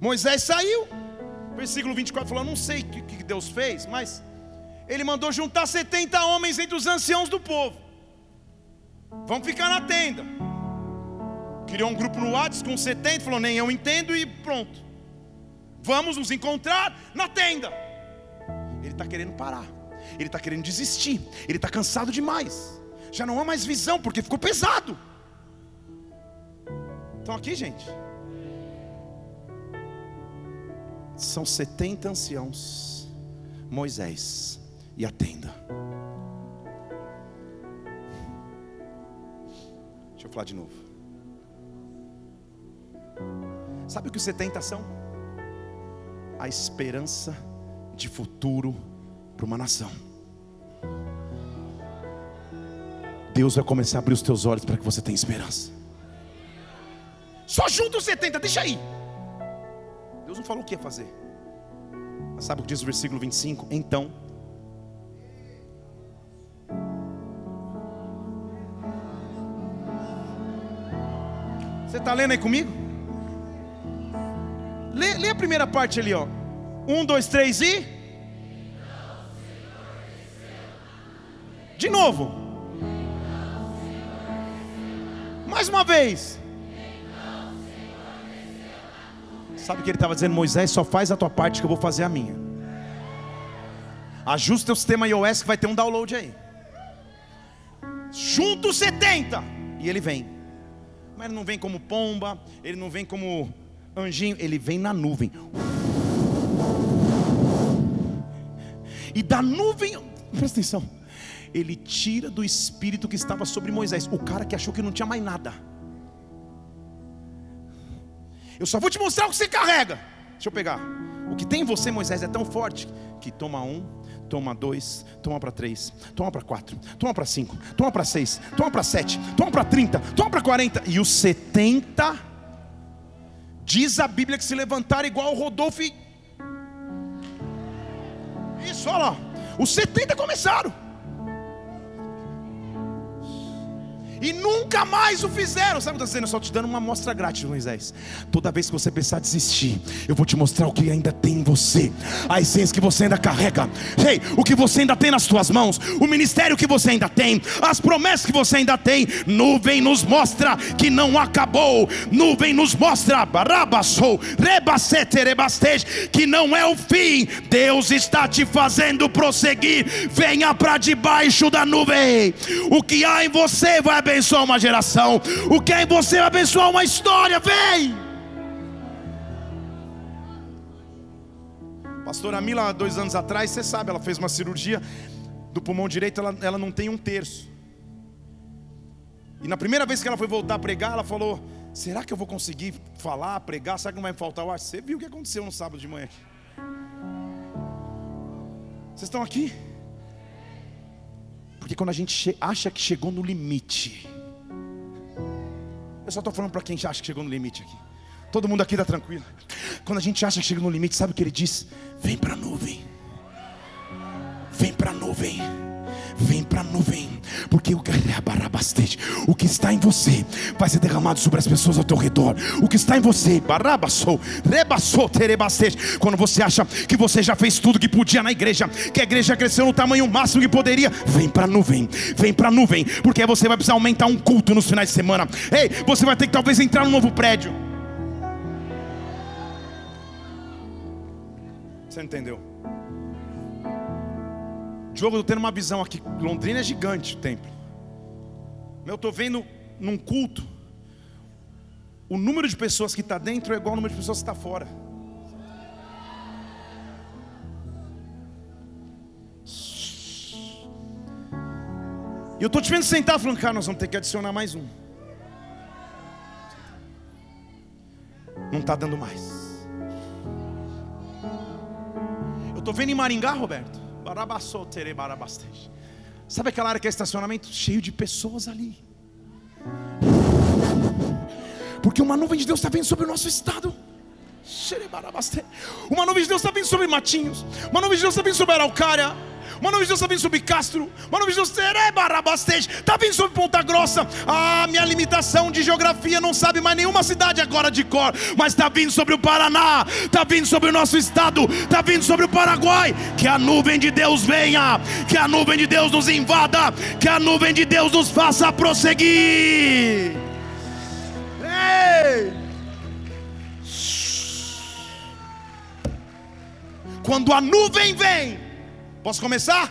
Moisés saiu, versículo 24 falou: Não sei o que, que Deus fez, mas ele mandou juntar 70 homens entre os anciãos do povo. Vamos ficar na tenda. Criou um grupo no WhatsApp com 70, falou: Nem eu entendo e pronto. Vamos nos encontrar na tenda. Ele está querendo parar, ele está querendo desistir, ele está cansado demais. Já não há mais visão porque ficou pesado. Estão aqui, gente? São 70 anciãos, Moisés e a tenda. Deixa eu falar de novo. Sabe o que os 70 são? A esperança de futuro para uma nação. Deus vai começar a abrir os teus olhos para que você tenha esperança. Só junta os 70, deixa aí. Deus não falou o que ia fazer. Mas sabe o que diz o versículo 25? Então. Você está lendo aí comigo? Lê, lê, a primeira parte ali, ó. Um, dois, três e. De novo. Mais uma vez. Sabe o que ele estava dizendo? Moisés, só faz a tua parte que eu vou fazer a minha. Ajusta o sistema iOS que vai ter um download aí. Junto 70 e ele vem. Mas ele não vem como pomba, ele não vem como anjinho, ele vem na nuvem. E da nuvem, presta atenção, ele tira do espírito que estava sobre Moisés, o cara que achou que não tinha mais nada. Eu só vou te mostrar o que você carrega. Deixa eu pegar. O que tem em você, Moisés, é tão forte que toma um, toma dois, toma para três, toma para quatro, toma para cinco, toma para seis, toma para sete, toma para trinta, toma para quarenta e os setenta diz a Bíblia que se levantaram igual o Rodolfo. E... Isso, olha lá. Os setenta começaram. E nunca mais o fizeram. Sabe o que eu estou dizendo? Eu só te dando uma amostra grátis, Moisés. Toda vez que você pensar desistir, eu vou te mostrar o que ainda tem em você, a essência que você ainda carrega, o que você ainda tem nas suas mãos, o ministério que você ainda tem, as promessas que você ainda tem. Nuvem nos mostra que não acabou, nuvem nos mostra, barabassou, que não é o fim. Deus está te fazendo prosseguir. Venha para debaixo da nuvem. O que há em você vai abençoar abençoar uma geração, o que é em você vai abençoar uma história. Vem! Pastora Mila, dois anos atrás, você sabe, ela fez uma cirurgia do pulmão direito, ela, ela não tem um terço. E na primeira vez que ela foi voltar a pregar, ela falou: Será que eu vou conseguir falar, pregar? Será que não vai me faltar o ar? Você viu o que aconteceu no sábado de manhã? Vocês estão aqui? Porque quando a gente acha que chegou no limite, eu só estou falando para quem acha que chegou no limite aqui. Todo mundo aqui está tranquilo. Quando a gente acha que chegou no limite, sabe o que ele diz? Vem para a nuvem. Vem para a nuvem. Vem para a nuvem, porque o o que está em você vai ser derramado sobre as pessoas ao teu redor. O que está em você, barabassou, rebassou, terebastete. Quando você acha que você já fez tudo que podia na igreja, que a igreja cresceu no tamanho máximo que poderia, vem para a nuvem, vem para a nuvem, porque você vai precisar aumentar um culto nos finais de semana. Ei, você vai ter que talvez entrar num novo prédio. Você entendeu? Diogo, eu estou tendo uma visão aqui. Londrina é gigante o templo. Eu estou vendo num culto. O número de pessoas que está dentro é igual ao número de pessoas que está fora. E eu estou te vendo sentar falando, cara, nós vamos ter que adicionar mais um. Não está dando mais. Eu estou vendo em Maringá, Roberto. Sabe aquela área que é estacionamento? Cheio de pessoas ali. Porque uma nuvem de Deus está vindo sobre o nosso estado. Uma nuvem de Deus está vindo sobre Matinhos. Uma nuvem de Deus está vindo sobre Araucária. Uma nuvem de Deus está vindo sobre Castro. Uma nuvem de Deus está vindo sobre Ponta Grossa. Ah, minha limitação de geografia não sabe mais nenhuma cidade agora de cor. Mas está vindo sobre o Paraná. Está vindo sobre o nosso estado. Está vindo sobre o Paraguai. Que a nuvem de Deus venha. Que a nuvem de Deus nos invada. Que a nuvem de Deus nos faça prosseguir. Ei! Quando a nuvem vem, Posso começar?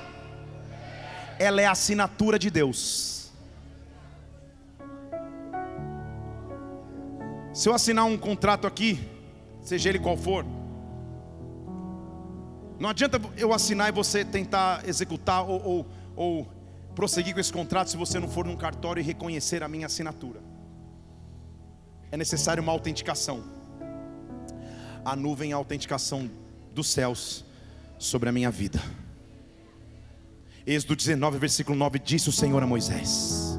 Ela é a assinatura de Deus. Se eu assinar um contrato aqui, seja ele qual for, não adianta eu assinar e você tentar executar ou, ou, ou prosseguir com esse contrato se você não for num cartório e reconhecer a minha assinatura. É necessário uma autenticação. A nuvem é a autenticação dos céus sobre a minha vida. Êxodo 19, versículo 9: Disse o Senhor a Moisés: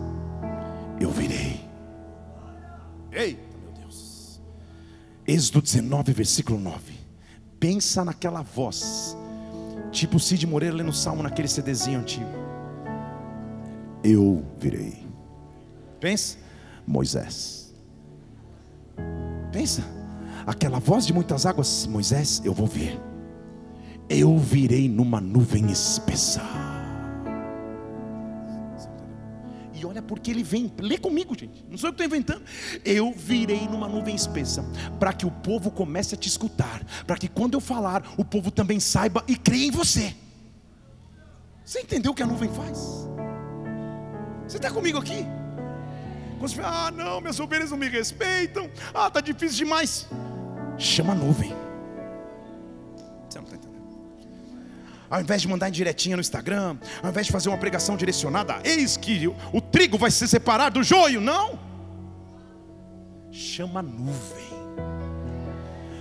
Eu virei. Eita, meu Deus. Êxodo 19, versículo 9. Pensa naquela voz, tipo Cid Moreira lendo salmo naquele CDzinho antigo. Eu virei. Pensa, Moisés. Pensa, aquela voz de muitas águas, Moisés, eu vou ver. Eu virei numa nuvem espessa E olha porque ele vem. Lê comigo, gente. Não sou eu que estou inventando. Eu virei numa nuvem espessa para que o povo comece a te escutar, para que quando eu falar, o povo também saiba e creia em você. Você entendeu o que a nuvem faz? Você está comigo aqui? Ah, não, minhas ovelhas não me respeitam. Ah, tá difícil demais. Chama a nuvem. Você não está entendendo? Ao invés de mandar em diretinha no Instagram, ao invés de fazer uma pregação direcionada, eis que o, trigo vai se separar do joio, não. Chama a nuvem.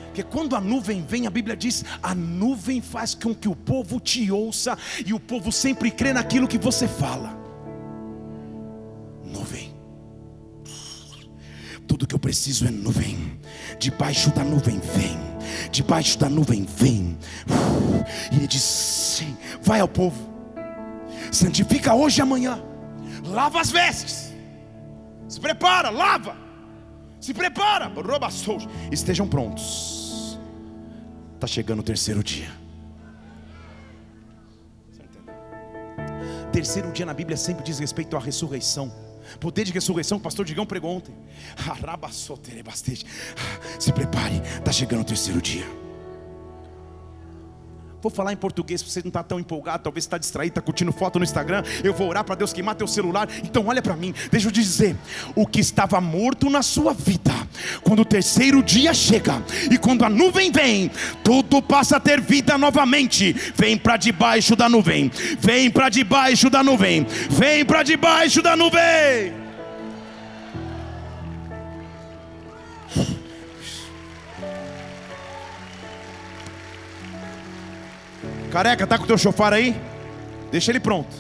Porque quando a nuvem vem, a Bíblia diz: a nuvem faz com que o povo te ouça e o povo sempre crê naquilo que você fala. Nuvem. Tudo que eu preciso é nuvem. Debaixo da nuvem vem. Debaixo da nuvem vem. E ele diz: sim, vai ao povo. Santifica hoje e amanhã. Lava as vestes. Se prepara, lava. Se prepara. Estejam prontos. Está chegando o terceiro dia. Terceiro dia na Bíblia sempre diz respeito à ressurreição. Poder de ressurreição, o pastor Digão pregou ontem. Se prepare, está chegando o terceiro dia. Vou falar em português, você não está tão empolgado, talvez está distraído, está curtindo foto no Instagram. Eu vou orar para Deus queimar teu celular. Então olha para mim, deixa eu dizer: o que estava morto na sua vida, quando o terceiro dia chega e quando a nuvem vem, tudo passa a ter vida novamente. Vem para debaixo da nuvem, vem para debaixo da nuvem, vem para debaixo da nuvem. Careca, tá com o teu chofar aí? Deixa ele pronto.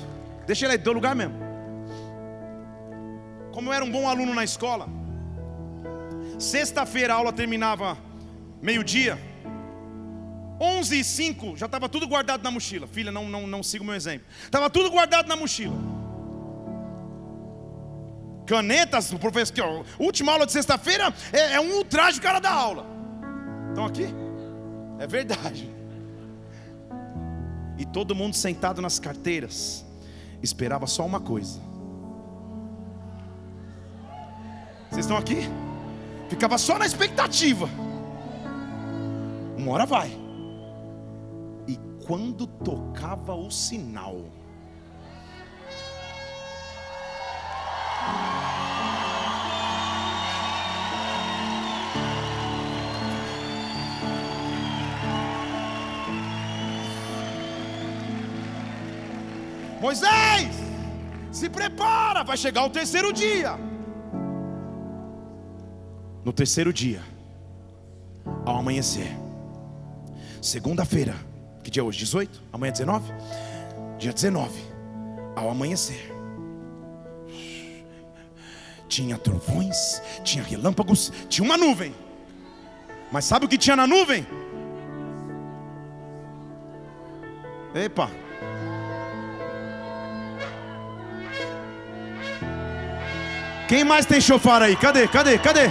Deixa ele aí, teu lugar mesmo. Como eu era um bom aluno na escola, sexta-feira a aula terminava meio-dia, 11 e 5 já estava tudo guardado na mochila. Filha, não, não, não siga o meu exemplo. Estava tudo guardado na mochila. Canetas, o professor. Última aula de sexta-feira é, é um ultraje o cara da aula. Estão aqui? É verdade. E todo mundo sentado nas carteiras, esperava só uma coisa. Vocês estão aqui? Ficava só na expectativa. Uma hora vai. E quando tocava o sinal, Moisés, se prepara, vai chegar o terceiro dia. No terceiro dia, ao amanhecer, segunda-feira, que dia é hoje? 18? Amanhã é 19? Dia 19, ao amanhecer, tinha trovões, tinha relâmpagos, tinha uma nuvem. Mas sabe o que tinha na nuvem? Epa, Quem mais tem chofar aí? Cadê? Cadê? Cadê?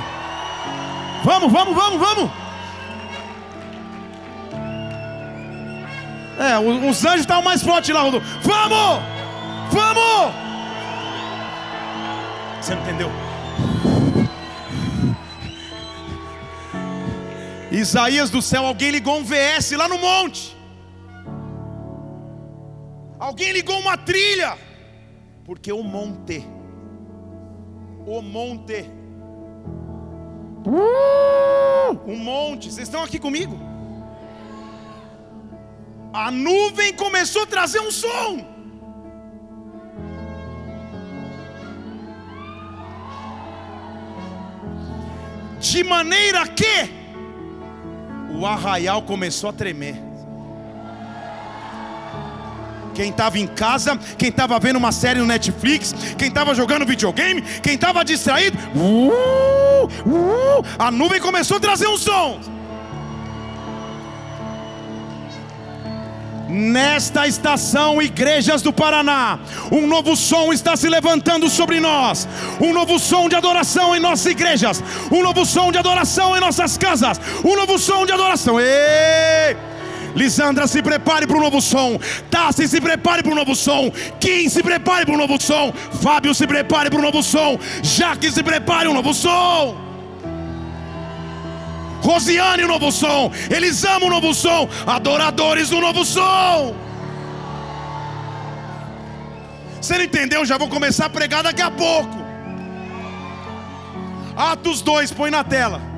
Vamos, vamos, vamos, vamos. É, os anjos estavam mais fortes lá, Rodolfo. Vamos! Vamos! Você não entendeu? Isaías do céu, alguém ligou um VS lá no monte. Alguém ligou uma trilha. Porque o monte o monte. Uh! O monte, vocês estão aqui comigo? A nuvem começou a trazer um som. De maneira que o arraial começou a tremer. Quem estava em casa, quem estava vendo uma série no Netflix, quem estava jogando videogame, quem estava distraído, uh, uh, a nuvem começou a trazer um som. Nesta estação, igrejas do Paraná, um novo som está se levantando sobre nós, um novo som de adoração em nossas igrejas, um novo som de adoração em nossas casas, um novo som de adoração. Ei! Lisandra, se prepare para o novo som. Tassi, se prepare para o novo som. Kim, se prepare para o novo som. Fábio, se prepare para o novo som. Jaque, se prepare o novo som. Rosiane, o novo som. Eles amam o novo som. Adoradores do novo som. Você não entendeu? Já vou começar a pregar daqui a pouco. Atos 2, põe na tela.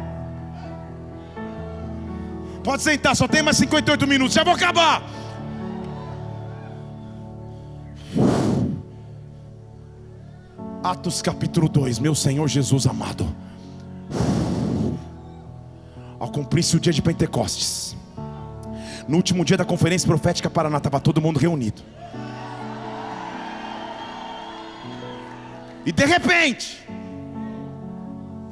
Pode sentar, só tem mais 58 minutos. Já vou acabar. Atos capítulo 2, meu Senhor Jesus amado. Ao cumprir-se o dia de Pentecostes, no último dia da conferência profética Paraná, estava todo mundo reunido. E de repente,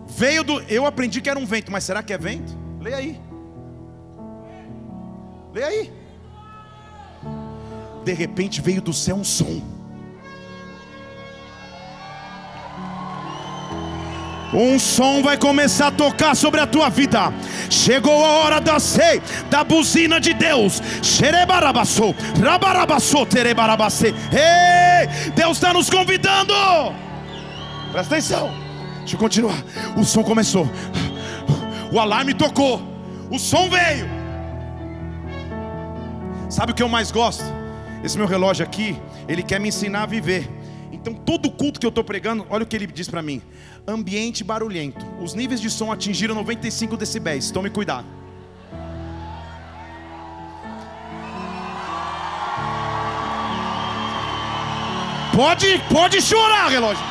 veio do. Eu aprendi que era um vento, mas será que é vento? Leia aí. Leia aí. De repente veio do céu um som. Um som vai começar a tocar sobre a tua vida. Chegou a hora da sei, da buzina de Deus. Ei, Deus está nos convidando. Presta atenção. Deixa eu continuar. O som começou. O alarme tocou. O som veio. Sabe o que eu mais gosto? Esse meu relógio aqui, ele quer me ensinar a viver. Então, todo culto que eu estou pregando, olha o que ele diz para mim: ambiente barulhento. Os níveis de som atingiram 95 decibéis. Tome cuidado. Pode, pode chorar, relógio.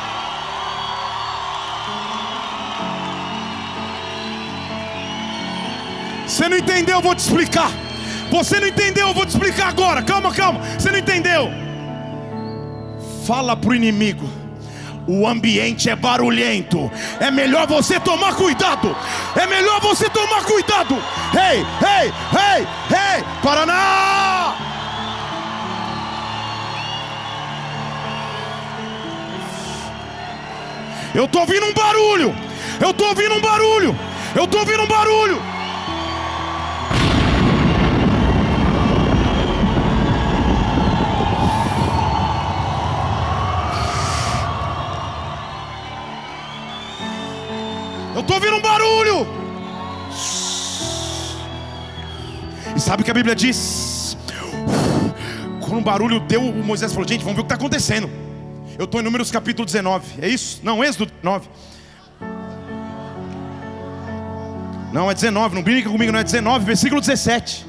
Você não entendeu, eu vou te explicar. Você não entendeu, eu vou te explicar agora. Calma, calma. Você não entendeu. Fala pro inimigo. O ambiente é barulhento. É melhor você tomar cuidado. É melhor você tomar cuidado. Ei, ei, ei, ei, Paraná! Eu tô ouvindo um barulho. Eu tô ouvindo um barulho. Eu tô ouvindo um barulho. Barulho. E sabe o que a Bíblia diz? Quando um barulho deu, o Moisés falou: Gente, vamos ver o que está acontecendo. Eu estou em Números capítulo 19, é isso? Não, Êxodo 9. Não, é 19, não brinca comigo, não é 19, versículo 17.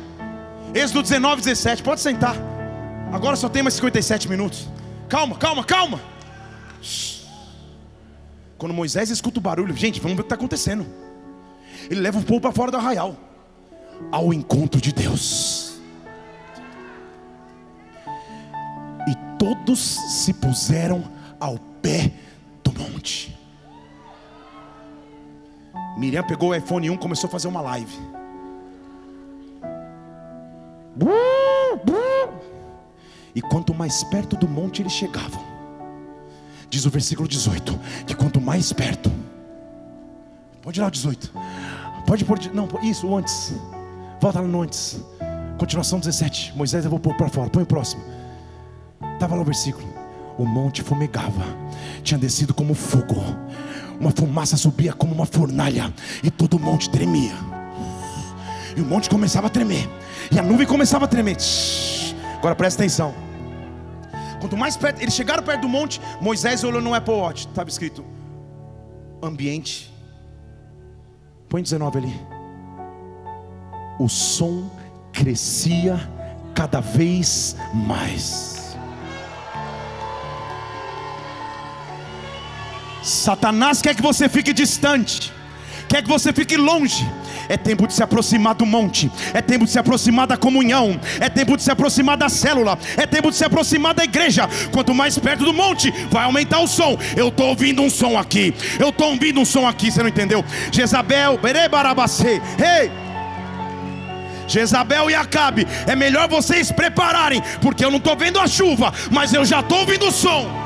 Êxodo 19, 17. Pode sentar. Agora só tem mais 57 minutos. Calma, calma, calma. Quando Moisés escuta o barulho, gente, vamos ver o que está acontecendo. Ele leva o povo para fora do arraial, ao encontro de Deus. E todos se puseram ao pé do monte. Miriam pegou o iPhone 1 e começou a fazer uma live. E quanto mais perto do monte eles chegavam, Diz o versículo 18: que quanto mais perto, pode ir lá o 18, pode pôr, não, isso, antes, volta lá no antes, continuação 17. Moisés levou o povo para fora, põe o próximo. Estava lá o versículo: o monte fumegava, tinha descido como fogo, uma fumaça subia como uma fornalha, e todo o monte tremia. E o monte começava a tremer, e a nuvem começava a tremer. Agora presta atenção. Quanto mais perto, eles chegaram perto do monte, Moisés olhou no Apple Watch, estava escrito ambiente. Põe 19 ali. O som crescia cada vez mais. Satanás quer que você fique distante, quer que você fique longe é tempo de se aproximar do monte, é tempo de se aproximar da comunhão, é tempo de se aproximar da célula, é tempo de se aproximar da igreja. Quanto mais perto do monte, vai aumentar o som. Eu estou ouvindo um som aqui, eu estou ouvindo um som aqui, você não entendeu? Jezabel, Berebarabacê, ei! Jezabel e Acabe, é melhor vocês prepararem, porque eu não estou vendo a chuva, mas eu já estou ouvindo o som.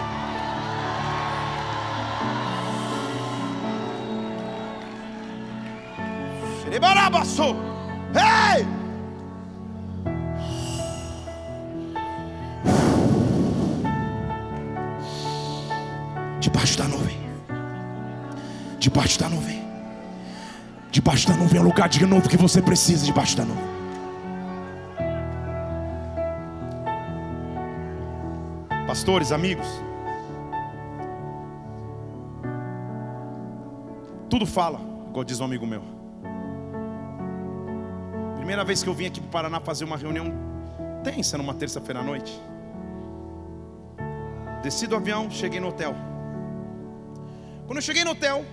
Debaixo da nuvem é o lugar de novo que você precisa debaixo da nuvem. Pastores, amigos, tudo fala, igual diz um amigo meu. Primeira vez que eu vim aqui para o Paraná fazer uma reunião tensa numa terça-feira à noite. Desci do avião, cheguei no hotel. Quando eu cheguei no hotel,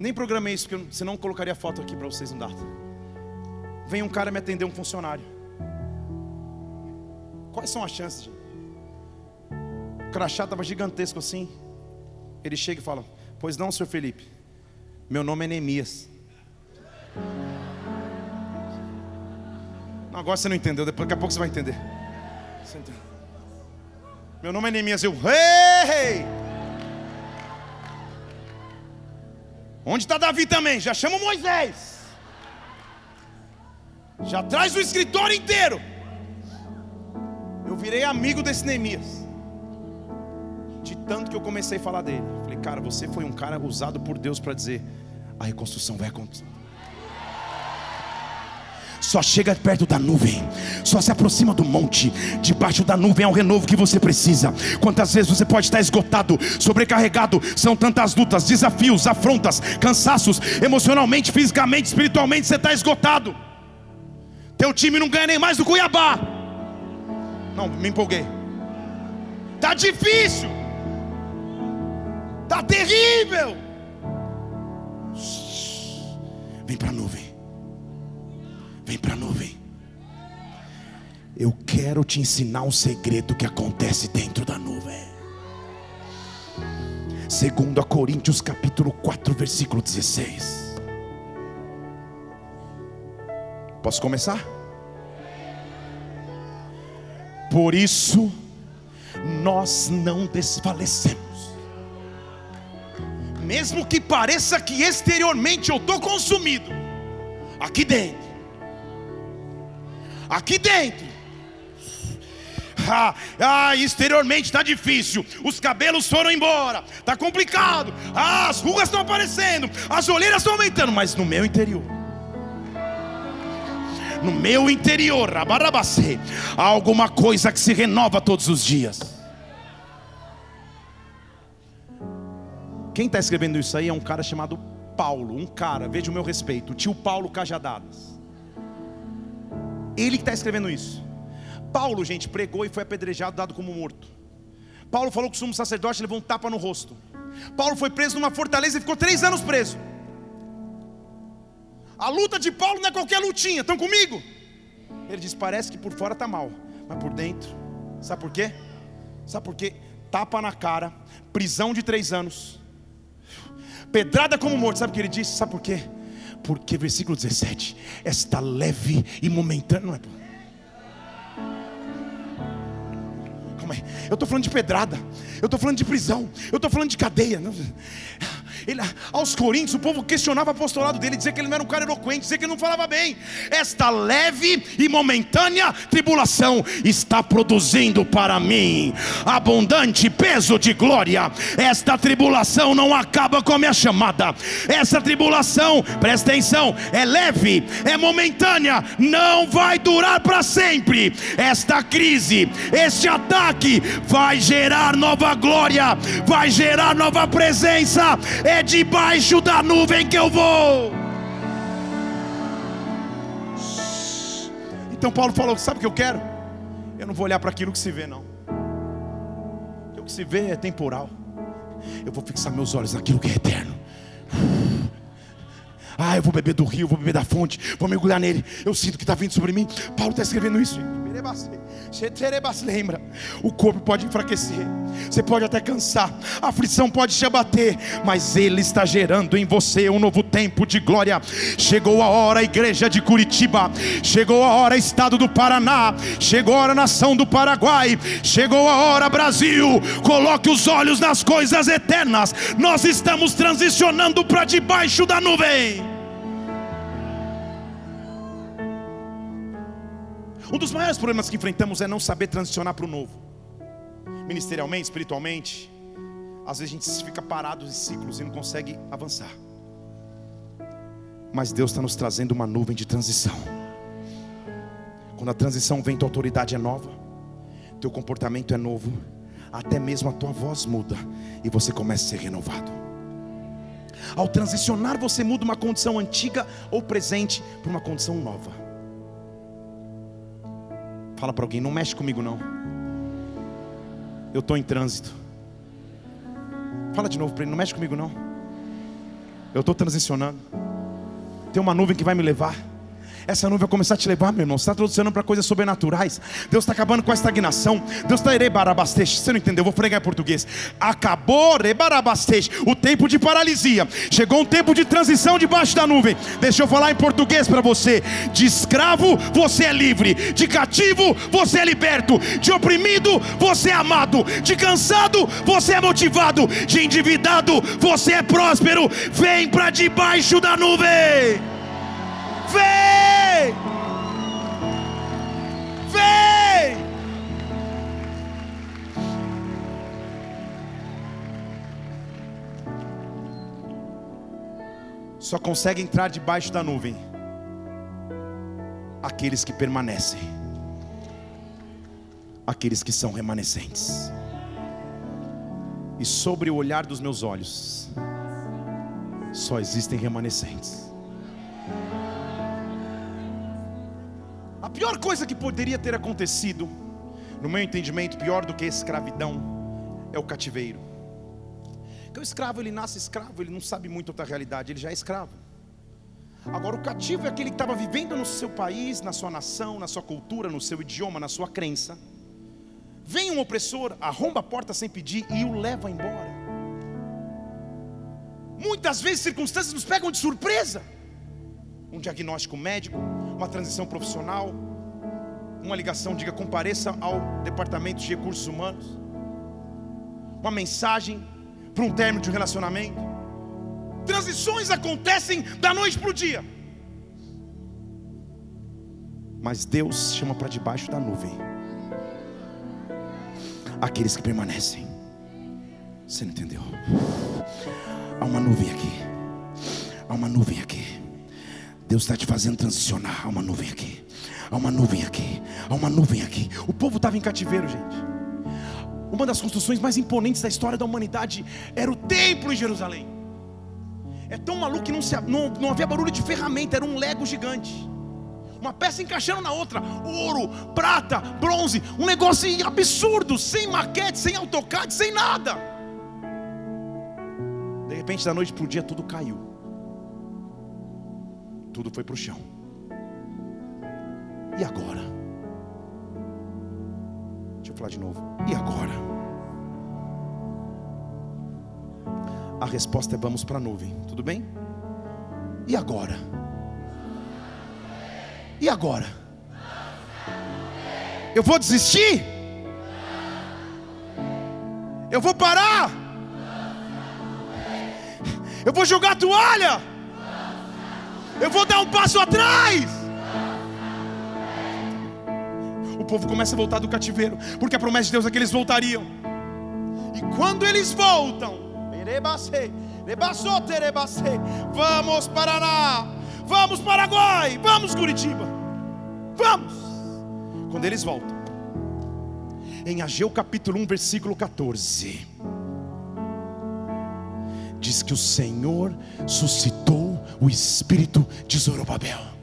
nem programei isso, porque senão eu colocaria foto aqui para vocês no data. Vem um cara me atender, um funcionário. Quais são as chances? Gente? O crachá estava gigantesco assim. Ele chega e fala: Pois não, senhor Felipe. Meu nome é Neemias. Não, agora você não entendeu, daqui a pouco você vai entender. Você entendeu? Meu nome é Neemias. Eu, hey! Onde está Davi também? Já chama Moisés. Já traz o escritório inteiro. Eu virei amigo desse Neemias. De tanto que eu comecei a falar dele. Falei, cara, você foi um cara usado por Deus para dizer: a reconstrução vai acontecer. Só chega perto da nuvem, só se aproxima do monte. Debaixo da nuvem é o renovo que você precisa. Quantas vezes você pode estar esgotado, sobrecarregado? São tantas lutas, desafios, afrontas, cansaços, emocionalmente, fisicamente, espiritualmente. Você está esgotado. Teu time não ganha nem mais do Cuiabá. Não, me empolguei. Tá difícil. Tá terrível. Vem para a nuvem. Vem para a nuvem. Eu quero te ensinar um segredo que acontece dentro da nuvem. Segundo a Coríntios capítulo 4, versículo 16. Posso começar? Por isso nós não desfalecemos. Mesmo que pareça que exteriormente eu estou consumido, aqui dentro aqui dentro. Ah, ah, exteriormente está difícil, os cabelos foram embora, está complicado, ah, as rugas estão aparecendo, as olheiras estão aumentando, mas no meu interior, no meu interior, há alguma coisa que se renova todos os dias. Quem está escrevendo isso aí é um cara chamado Paulo, um cara, veja o meu respeito, o tio Paulo Cajadadas. Ele que está escrevendo isso. Paulo, gente, pregou e foi apedrejado, dado como morto. Paulo falou que o sumo sacerdote levou um tapa no rosto. Paulo foi preso numa fortaleza e ficou três anos preso. A luta de Paulo não é qualquer lutinha, estão comigo? Ele diz: parece que por fora está mal, mas por dentro, sabe por quê? Sabe por quê? Tapa na cara, prisão de três anos, pedrada como morto, sabe o que ele disse? Sabe por quê? Porque, versículo 17: Esta leve e momentânea. Não é, Calma aí, eu estou falando de pedrada, eu estou falando de prisão, eu estou falando de cadeia. Ele, aos Coríntios, o povo questionava o apostolado dele, dizia que ele não era um cara eloquente, dizia que ele não falava bem. Esta leve e momentânea tribulação está produzindo para mim abundante peso de glória. Esta tribulação não acaba com a minha chamada. Essa tribulação, presta atenção, é leve, é momentânea, não vai durar para sempre. Esta crise, este ataque vai gerar nova glória, vai gerar nova presença é debaixo da nuvem que eu vou. Então Paulo falou: Sabe o que eu quero? Eu não vou olhar para aquilo que se vê, não. O que se vê é temporal. Eu vou fixar meus olhos naquilo que é eterno. Ah, eu vou beber do rio, vou beber da fonte, vou mergulhar nele. Eu sinto que está vindo sobre mim. Paulo está escrevendo isso. Lembra, o corpo pode enfraquecer, você pode até cansar, a aflição pode te abater, mas Ele está gerando em você um novo tempo de glória. Chegou a hora, igreja de Curitiba, chegou a hora, estado do Paraná, chegou a hora, nação do Paraguai, chegou a hora, Brasil. Coloque os olhos nas coisas eternas, nós estamos transicionando para debaixo da nuvem. Um dos maiores problemas que enfrentamos é não saber transicionar para o novo, ministerialmente, espiritualmente, Às vezes a gente fica parado em ciclos e não consegue avançar. Mas Deus está nos trazendo uma nuvem de transição. Quando a transição vem, tua autoridade é nova, teu comportamento é novo, até mesmo a tua voz muda e você começa a ser renovado. Ao transicionar, você muda uma condição antiga ou presente para uma condição nova. Fala para alguém, não mexe comigo não. Eu estou em trânsito. Fala de novo para ele, não mexe comigo não. Eu estou transicionando. Tem uma nuvem que vai me levar. Essa nuvem vai começar a te levar, meu irmão. Você está transicionando para coisas sobrenaturais. Deus está acabando com a estagnação. Deus está erebarabasteixe. Você não entendeu? Eu vou pregar em português. Acabou. O tempo de paralisia. Chegou um tempo de transição debaixo da nuvem. Deixa eu falar em português para você. De escravo, você é livre. De cativo, você é liberto. De oprimido, você é amado. De cansado, você é motivado. De endividado, você é próspero. Vem para debaixo da nuvem. Vem! Só consegue entrar debaixo da nuvem aqueles que permanecem, aqueles que são remanescentes. E sobre o olhar dos meus olhos, só existem remanescentes. A pior coisa que poderia ter acontecido, no meu entendimento, pior do que a escravidão, é o cativeiro. Porque o escravo, ele nasce escravo, ele não sabe muito outra realidade, ele já é escravo. Agora, o cativo é aquele que estava vivendo no seu país, na sua nação, na sua cultura, no seu idioma, na sua crença. Vem um opressor, arromba a porta sem pedir e o leva embora. Muitas vezes circunstâncias nos pegam de surpresa. Um diagnóstico médico, uma transição profissional, uma ligação, diga compareça ao departamento de recursos humanos, uma mensagem para um término de um relacionamento. Transições acontecem da noite para o dia. Mas Deus chama para debaixo da nuvem aqueles que permanecem. Você não entendeu? Há uma nuvem aqui. Há uma nuvem aqui. Deus está te fazendo transicionar. Há uma nuvem aqui. Há uma nuvem aqui. Há uma nuvem aqui. O povo estava em cativeiro, gente. Uma das construções mais imponentes da história da humanidade era o templo em Jerusalém. É tão maluco que não, se, não, não havia barulho de ferramenta, era um lego gigante. Uma peça encaixando na outra, ouro, prata, bronze, um negócio absurdo, sem maquete, sem AutoCAD, sem nada. De repente, da noite para o dia, tudo caiu tudo foi para o chão. E agora? Deixa eu falar de novo. E agora? A resposta é vamos para a nuvem, tudo bem? E agora? E agora? Eu vou desistir? Eu vou parar? Eu vou jogar a toalha? Eu vou dar um passo atrás. Povo começa a voltar do cativeiro, porque a promessa de Deus é que eles voltariam. E quando eles voltam, vamos Paraná, vamos Paraguai, vamos Curitiba, vamos. Quando eles voltam, em Ageu capítulo 1, versículo 14, diz que o Senhor suscitou o espírito de Zorobabel.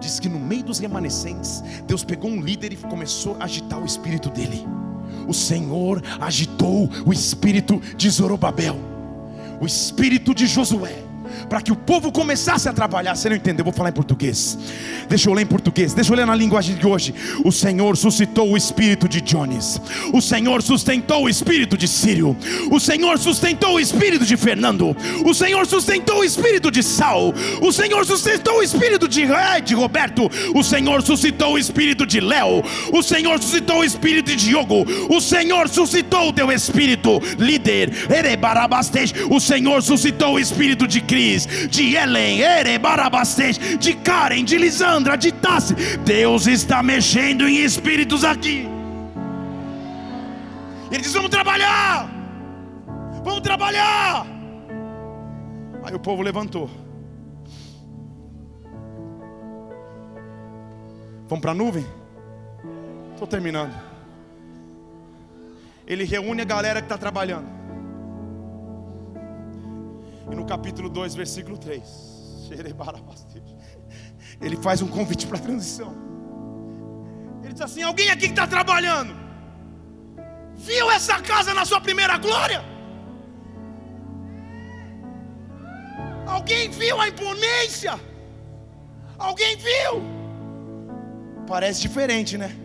Diz que no meio dos remanescentes, Deus pegou um líder e começou a agitar o espírito dele. O Senhor agitou o espírito de Zorobabel, o espírito de Josué para que o povo começasse a trabalhar. Você não entendeu? Eu vou falar em português. Deixa eu ler em português. Deixa eu ler na linguagem de hoje. O Senhor suscitou o espírito de Jones. O Senhor sustentou o espírito de Sírio. O Senhor sustentou o espírito de Fernando. O Senhor sustentou o espírito de Sal. O Senhor sustentou o espírito de, de Roberto. O Senhor suscitou o espírito de Léo. O Senhor suscitou o espírito de Diogo. O Senhor suscitou o teu espírito, líder. O Senhor suscitou o espírito de De Ellen, Erebarabastej, de Karen, de Lisandra, de Tassi. Deus está mexendo em espíritos aqui. Ele diz: Vamos trabalhar! Vamos trabalhar! Aí o povo levantou. Vamos para a nuvem? Estou terminando. Ele reúne a galera que está trabalhando. E no capítulo 2, versículo 3, ele faz um convite para a transição. Ele diz assim: Alguém aqui que está trabalhando, viu essa casa na sua primeira glória? Alguém viu a imponência? Alguém viu? Parece diferente, né?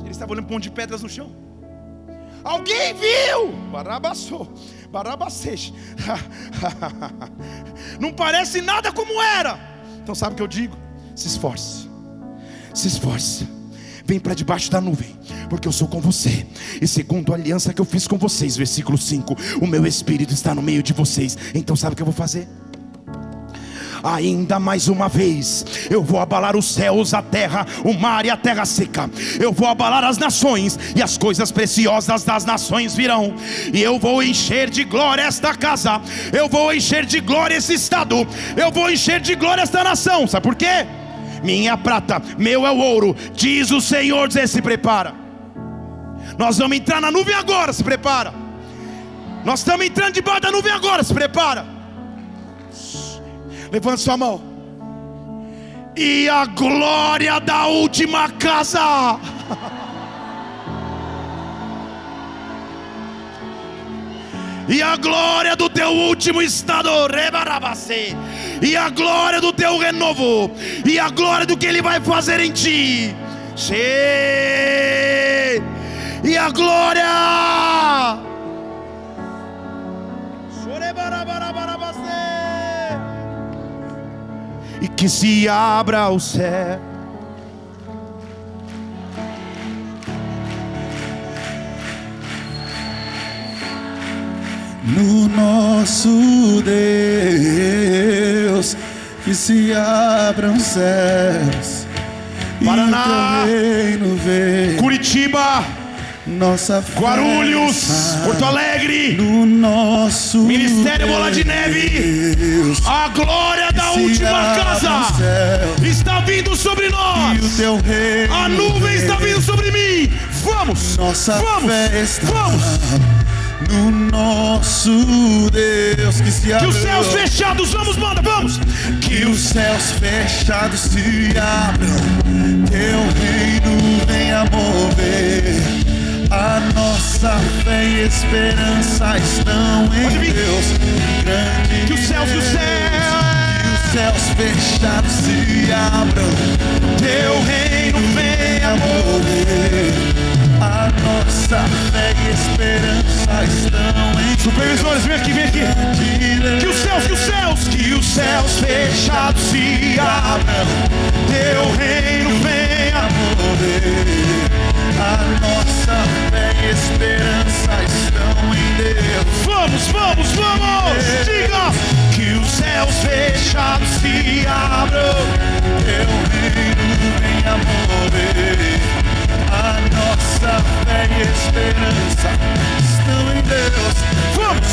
Ele estava olhando um de pedras no chão. Alguém viu? Barabassou, barabacete. Não parece nada como era. Então sabe o que eu digo? Se esforce, se esforce. Vem para debaixo da nuvem, porque eu sou com você. E segundo a aliança que eu fiz com vocês, versículo 5, o meu espírito está no meio de vocês. Então sabe o que eu vou fazer? Ainda mais uma vez. Eu vou abalar os céus, a terra, o mar e a terra seca. Eu vou abalar as nações e as coisas preciosas das nações virão. E eu vou encher de glória esta casa. Eu vou encher de glória esse estado. Eu vou encher de glória esta nação. Sabe por quê? Minha prata, meu é o ouro, diz o Senhor. Diz, se prepara. Nós vamos entrar na nuvem agora, se prepara. Nós estamos entrando debaixo da nuvem agora, se prepara. Levante sua mão. E a glória da última casa. E a glória do teu último estado. E a glória do teu renovo. E a glória do que ele vai fazer em ti. E a glória. E que se abra o céu. No nosso Deus, que se abram céus, Paraná, Curitiba nossa Guarulhos, Porto Alegre, no nosso Ministério Bola de Neve, a glória da última casa está vindo sobre nós. A nuvem está vindo sobre mim. Vamos, nossa vamos, vamos. No nosso Deus que se abram. Que os céus fechados, vamos, manda, vamos. Que os céus fechados se abram. Teu reino venha mover a nossa fé e esperança estão em Deus. Grande que os céus, que os céus, que os céus fechados se abram. Teu reino venha mover. A nossa fé e esperança estão em Supervisores, vem aqui, vem aqui. Que os céus, que os céus, que os céus fechados se abram. Teu reino venha mover. A nossa fé e esperança estão em Deus. Vamos, vamos, vamos! Diga que os céus fechados se abram. Teu reino venha mover. A nossa fé e esperança estão em Deus. Vamos!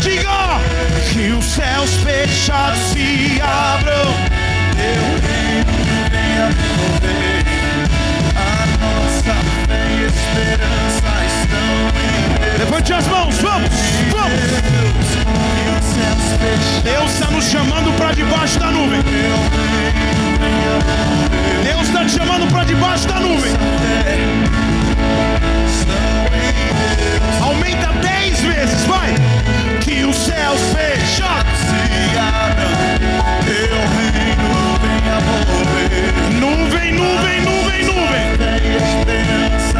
Diga que os céus fechados se abram. Teu reino venha mover Levante as mãos, vamos, vamos. Deus está nos chamando para debaixo da nuvem. Deus está te chamando para debaixo da nuvem. Aumenta dez vezes, vai. Que os céus fechados se abram, teu reino venha mover. Nuvem, nuvem, nuvem, nuvem.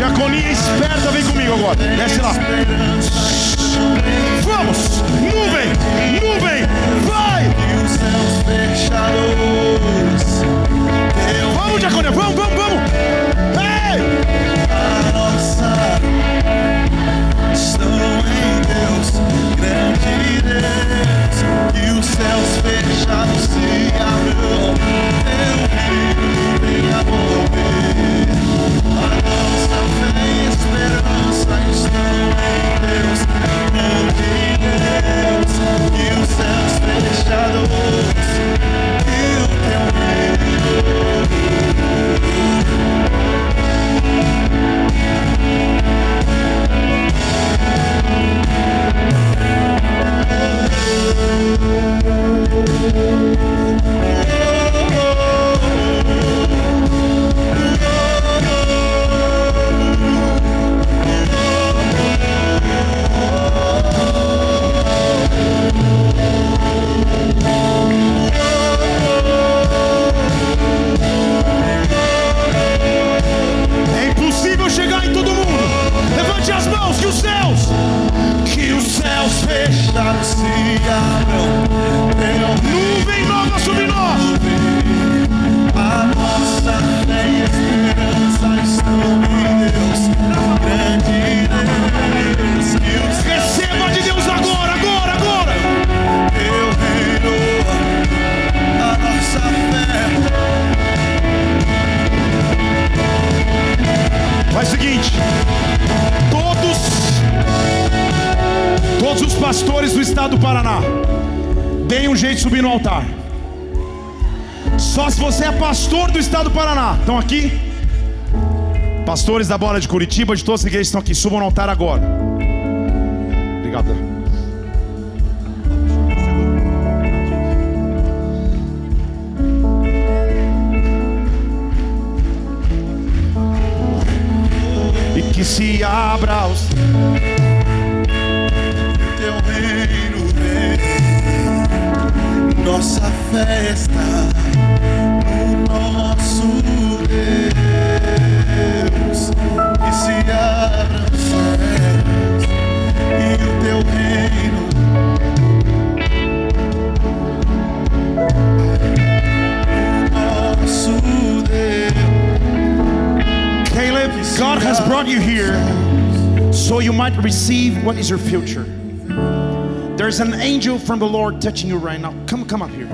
Jacolina esperta, vem comigo agora. Desce lá. Vamos! Nuvem! Nuvem! Vai! Vamos, Jacolina. Vamos, vamos, vamos! Ei! A nossa estão em Deus, grande Deus, e os céus fechados e o teu medo. Pastores da bola de Curitiba, de todas as igrejas estão aqui, subam no altar agora. Obrigado. What is your future. There's an angel from the Lord touching you right now. Come, come up here.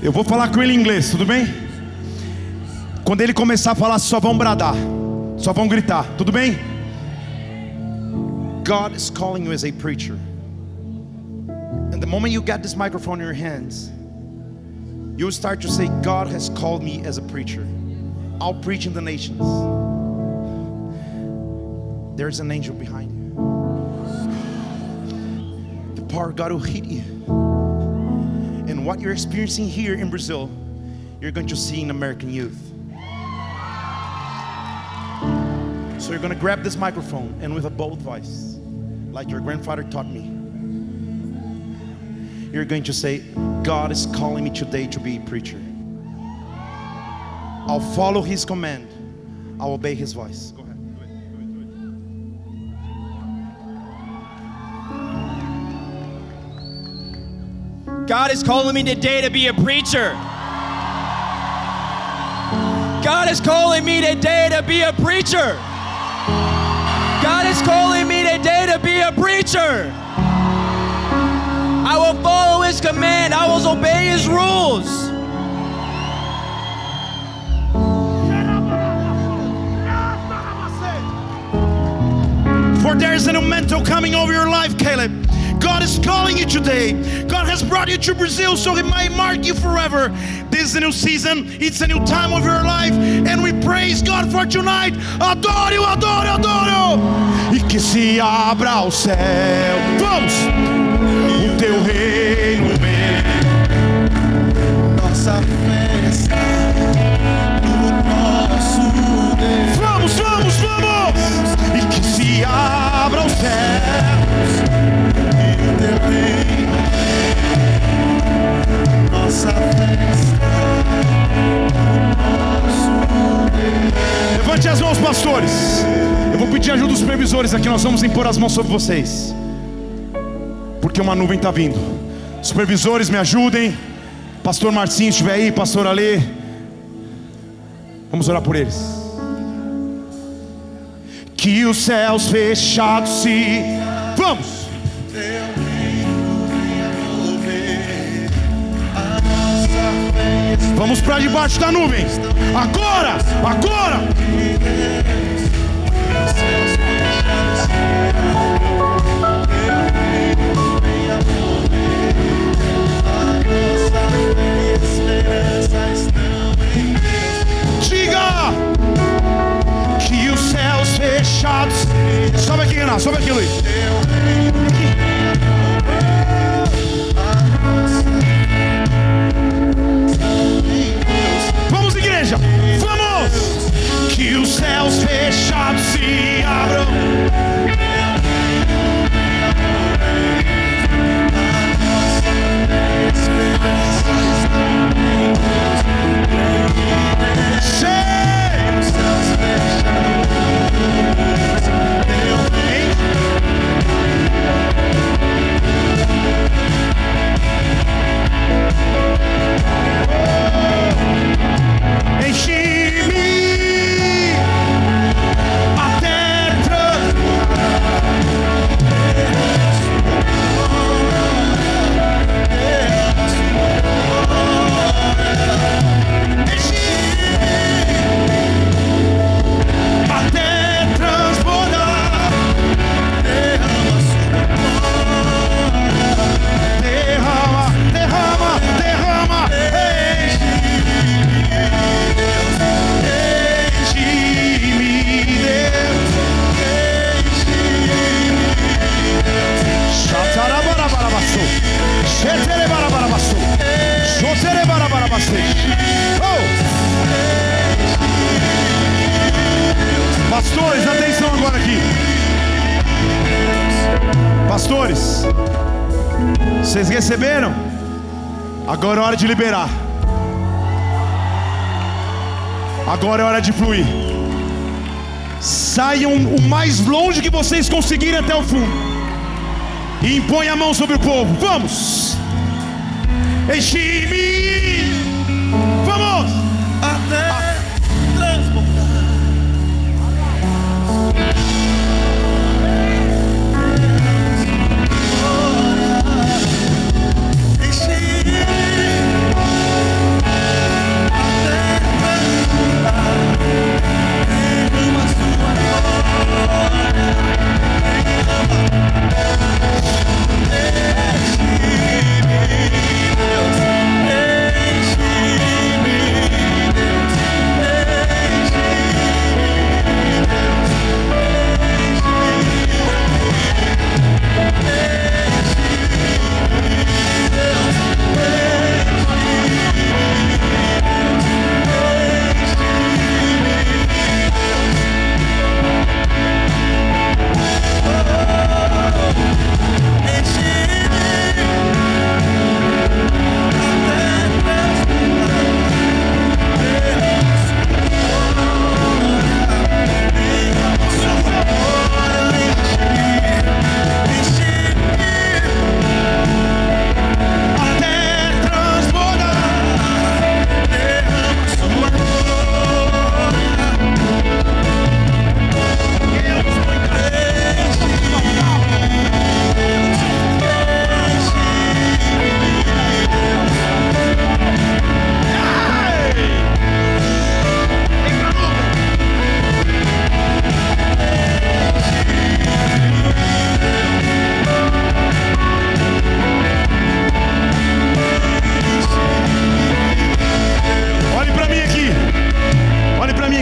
Eu vou falar com ele em inglês, tudo bem? Quando ele começar a falar, só vão bradar, só vão gritar, tudo bem? God is calling you as a preacher. And the moment you get this microphone in your hands, you'll start to say, God has called me as a preacher. I'll preach in the nations. There's an angel behind you. The power of God will hit you. And what you're experiencing here in Brazil, you're going to see in American youth. So you're going to grab this microphone and with a bold voice, like your grandfather taught me, you're going to say, God is calling me today to be a preacher. I'll follow his command, I'll obey his voice. Go ahead. God is calling me today to be a preacher. God is calling me today to be a preacher. God is calling me today to be a preacher. I will follow his command. I will obey his rules. For there is an momentum coming over your life, Caleb. Is calling you today. God has brought you to Brazil so He might mark you forever. This is a new season, it's a new time of your life, and we praise God for tonight. Adoro, adoro, adoro. E que se abra o céu. Vamos! O teu reino vem. nossa festa. Vamos, vamos, vamos! E que se abra o céu. Nossa festa. Levante as mãos, pastores. Eu vou pedir ajuda dos supervisores aqui. Nós vamos impor as mãos sobre vocês. Porque uma nuvem está vindo. Supervisores, me ajudem. Pastor Marcinho, estiver aí. Pastor Alê. Vamos orar por eles. Que os céus fechados se. Vamos! Vamos para debaixo da nuvem. Agora! Agora! Diga! Que os céus fechados. Sobe aqui, Renato. Sobe aqui, Luiz. que os céus fechados se abram. Pastores, atenção agora aqui. Pastores, vocês receberam? Agora é hora de liberar. Agora é hora de fluir. Saiam o mais longe que vocês conseguirem até o fundo. E impõe a mão sobre o povo. Vamos! Enche-me! Vamos! Glória,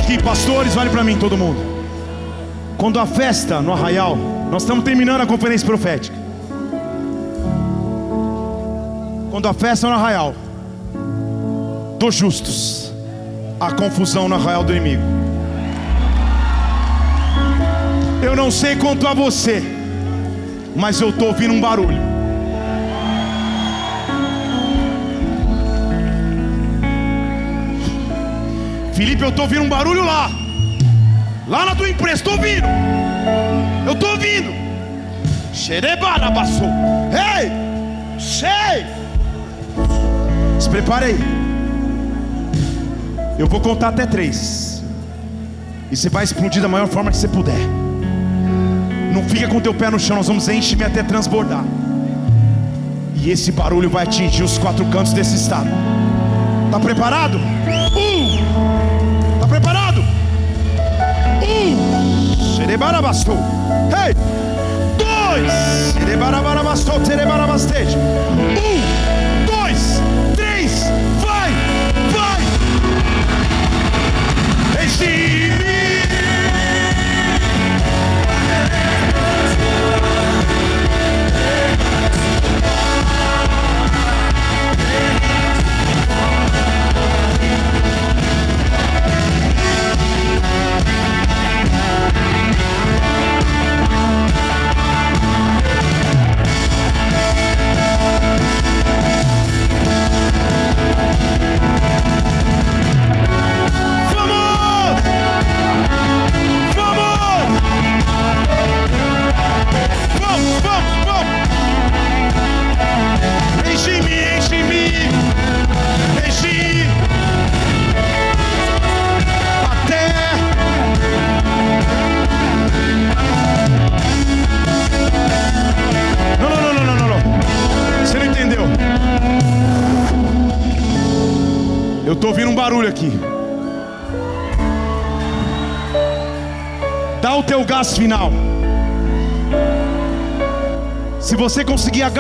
aqui, pastores, olhe para mim, todo mundo. Quando a festa no arraial, nós estamos terminando a conferência profética. Quando a festa no arraial dos justos, a confusão no arraial do inimigo. Eu não sei quanto a você, mas eu estou ouvindo um barulho. Felipe, eu estou ouvindo um barulho lá. Lá na tua empresa, estou ouvindo. Eu estou ouvindo. Xerebarabaçu. Ei! Sei! Se prepare aí. Eu vou contar até três. E você vai explodir da maior forma que você puder. Não fica com teu pé no chão, nós vamos encher-me até transbordar. E esse barulho vai atingir os quatro cantos desse estado. Tá preparado? Um! Xerebarabastou. Hey! Dois! Xerebarabastou, xerebarabasteja. Um!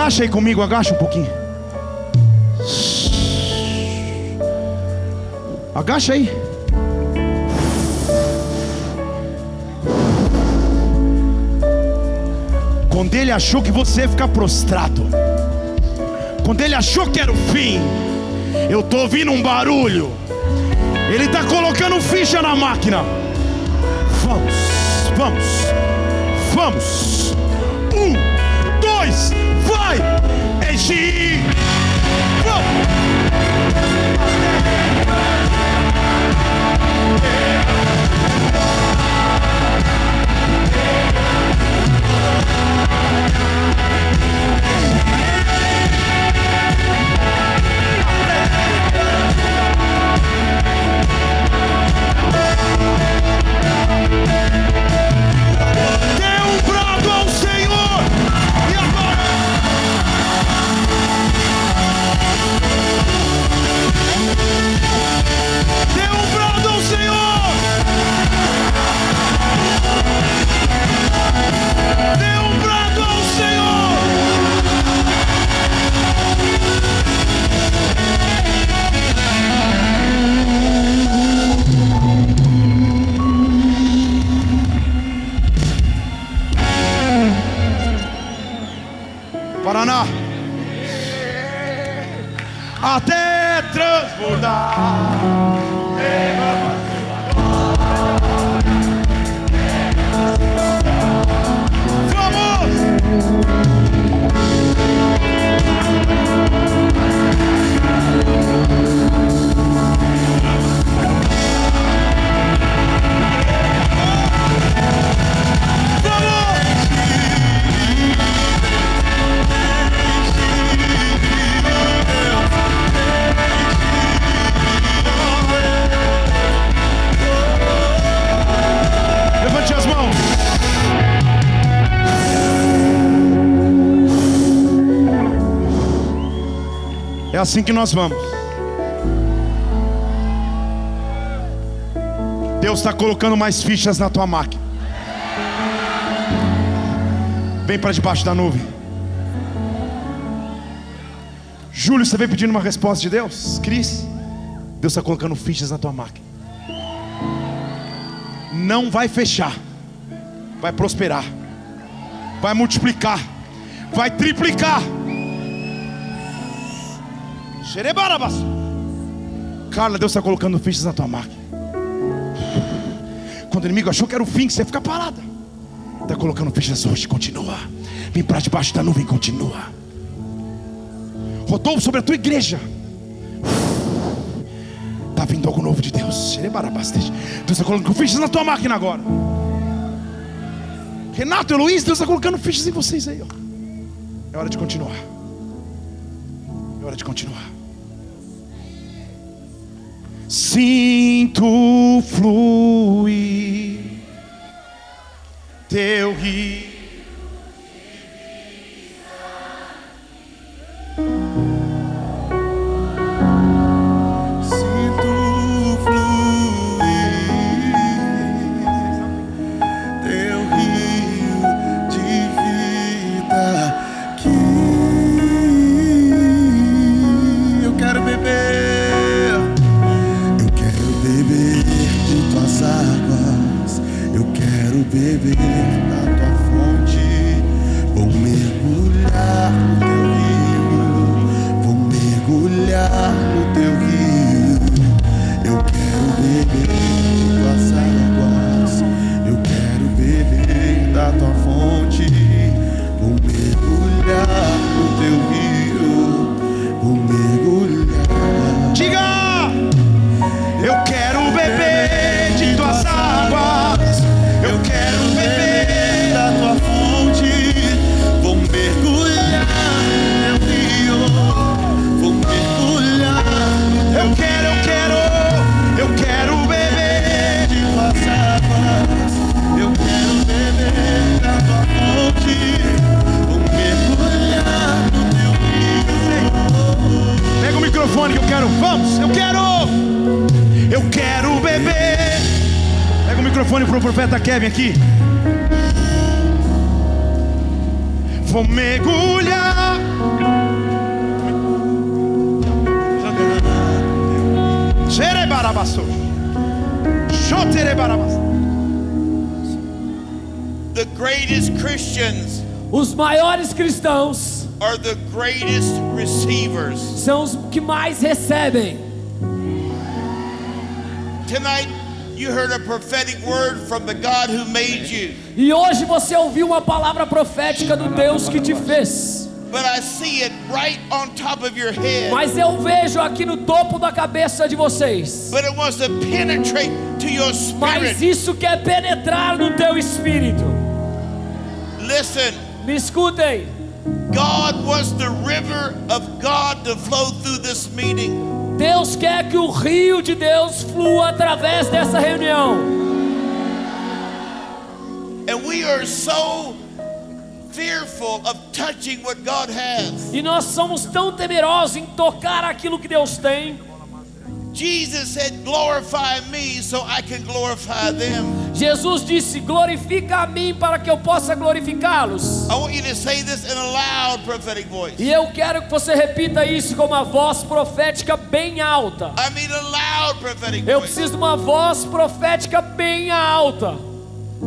Agacha aí comigo, agacha um pouquinho. Agacha aí. Quando ele achou que você ia ficar prostrado, quando ele achou que era o fim, eu tô ouvindo um barulho. Ele tá colocando ficha na máquina. Vamos, vamos, vamos. Destiny. Paraná! Até transbordar! Assim que nós vamos. Deus está colocando mais fichas na tua máquina. Vem para debaixo da nuvem. Júlio, você vem pedindo uma resposta de Deus? Cris, Deus está colocando fichas na tua máquina não vai fechar, vai prosperar, vai multiplicar, vai triplicar. Carla, Deus está colocando fichas na tua máquina. Quando o inimigo achou que era o fim, você fica parada. Está colocando fichas hoje, continua. Vem para debaixo da nuvem, continua. Rodou sobre a tua igreja. Está vindo algo novo de Deus. Deus está colocando fichas na tua máquina agora. Renato e Luiz, Deus está colocando fichas em vocês aí. Ó. É hora de continuar. É hora de continuar. Sinto fluir teu rio. Recebem. Tonight, You heard a prophetic word from the God who made you. E hoje você ouviu uma palavra profética do Deus que te fez. But I see it right on top of your head. Mas eu vejo aqui no topo da cabeça de vocês. But it wants to penetrate to your Mas spirit. isso quer penetrar no teu espírito. Listen, Me escutem. God wants the river of God to flow through this meeting. Deus quer que o rio de Deus flua através dessa reunião. And we are so fearful of touching what God has. E nós somos tão temerosos em tocar aquilo que Deus tem. Jesus said, Glorify me so I can glorify them. Jesus disse: Glorifica a mim para que eu possa glorificá-los. I want you to say this in a loud prophetic voice. E eu quero que você repita isso com uma voz profética bem alta. I mean a loud prophetic Eu preciso de uma voz profética bem alta.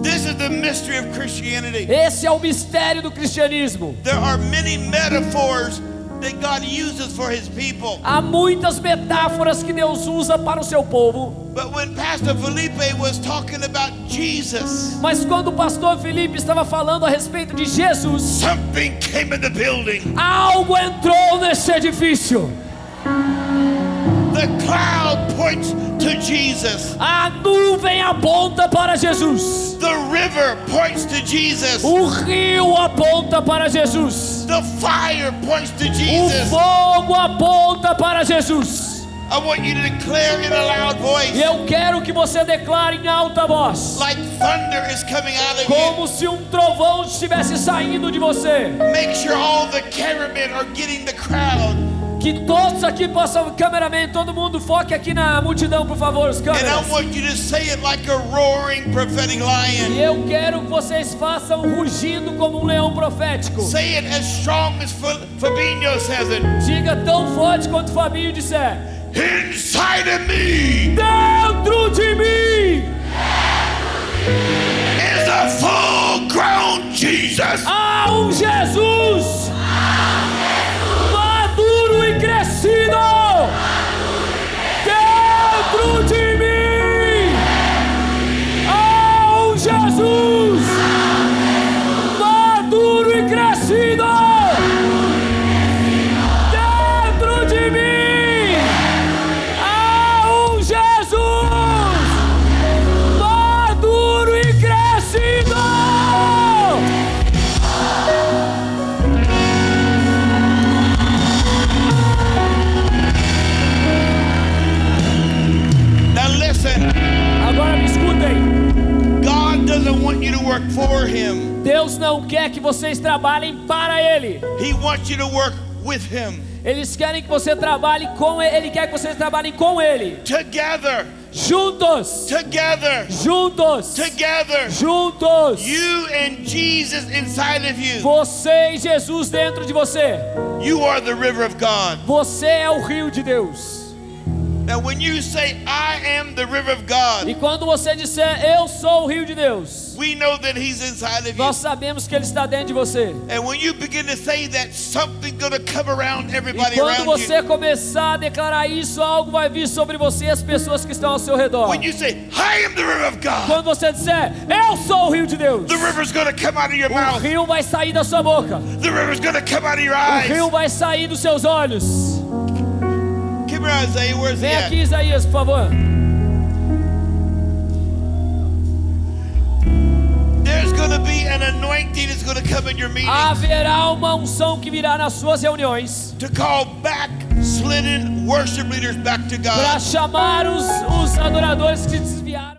This is the mystery of Christianity. Esse é o mistério do cristianismo. There are many metaphors that God uses for his people. Há muitas metáforas que Deus usa para o seu povo. But when Pastor Felipe was talking about Jesus, Mas quando o pastor Felipe estava falando a respeito de Jesus, something came in the building. algo entrou nesse edifício. The cloud points to Jesus. A nuvem aponta para Jesus. The river points to Jesus. O rio aponta para Jesus. The fire points to O Jesus. fogo aponta para Jesus. I want you to declare in a loud voice, eu quero que você declare em alta voz, like thunder is coming out of you. como se um trovão estivesse saindo de você. Make sure all the are getting the crowd. Que todos aqui possam, cameraman, todo mundo foque aqui na multidão, por favor, os And I câmeras. want you to say it like a roaring prophetic E lion. eu quero que vocês façam rugindo como um leão profético. Say it as strong as Fa- Fabinho says it. Diga tão forte quanto Fabinho disser. Inside of me Dentro de mim is a full grown Jesus. há um Jesus crescido. Dentro de Deus não quer que vocês trabalhem para Ele. He wants you to work with him. Eles querem que você trabalhe com Ele. Ele quer que vocês trabalhem com Ele. Together, Juntos. together, Juntos. together. Juntos. You and Jesus inside of you. Você e Jesus dentro de você. You are the river of God. Você é o rio de Deus. Now, when you say, I am the river of God, E quando você disser eu sou o rio de Deus, we know that He's inside of you. nós sabemos que Ele está dentro de você. And when you begin to say that, something's going to come around E quando você you. começar a declarar isso, algo vai vir sobre você e as pessoas que estão ao seu redor. When you say, I am the river of God, Quando você disser eu sou o rio de Deus, the river's to come out of your o mouth. rio vai sair da sua boca. The river's to come out of your O rio eyes. vai sair dos seus olhos. Come here, Isaiah. Where's he Vem aqui, Isaías, por favor. Haverá uma unção que virá nas suas reuniões to call back slidden worship leaders back to para God. chamar os, os adoradores que se desviaram.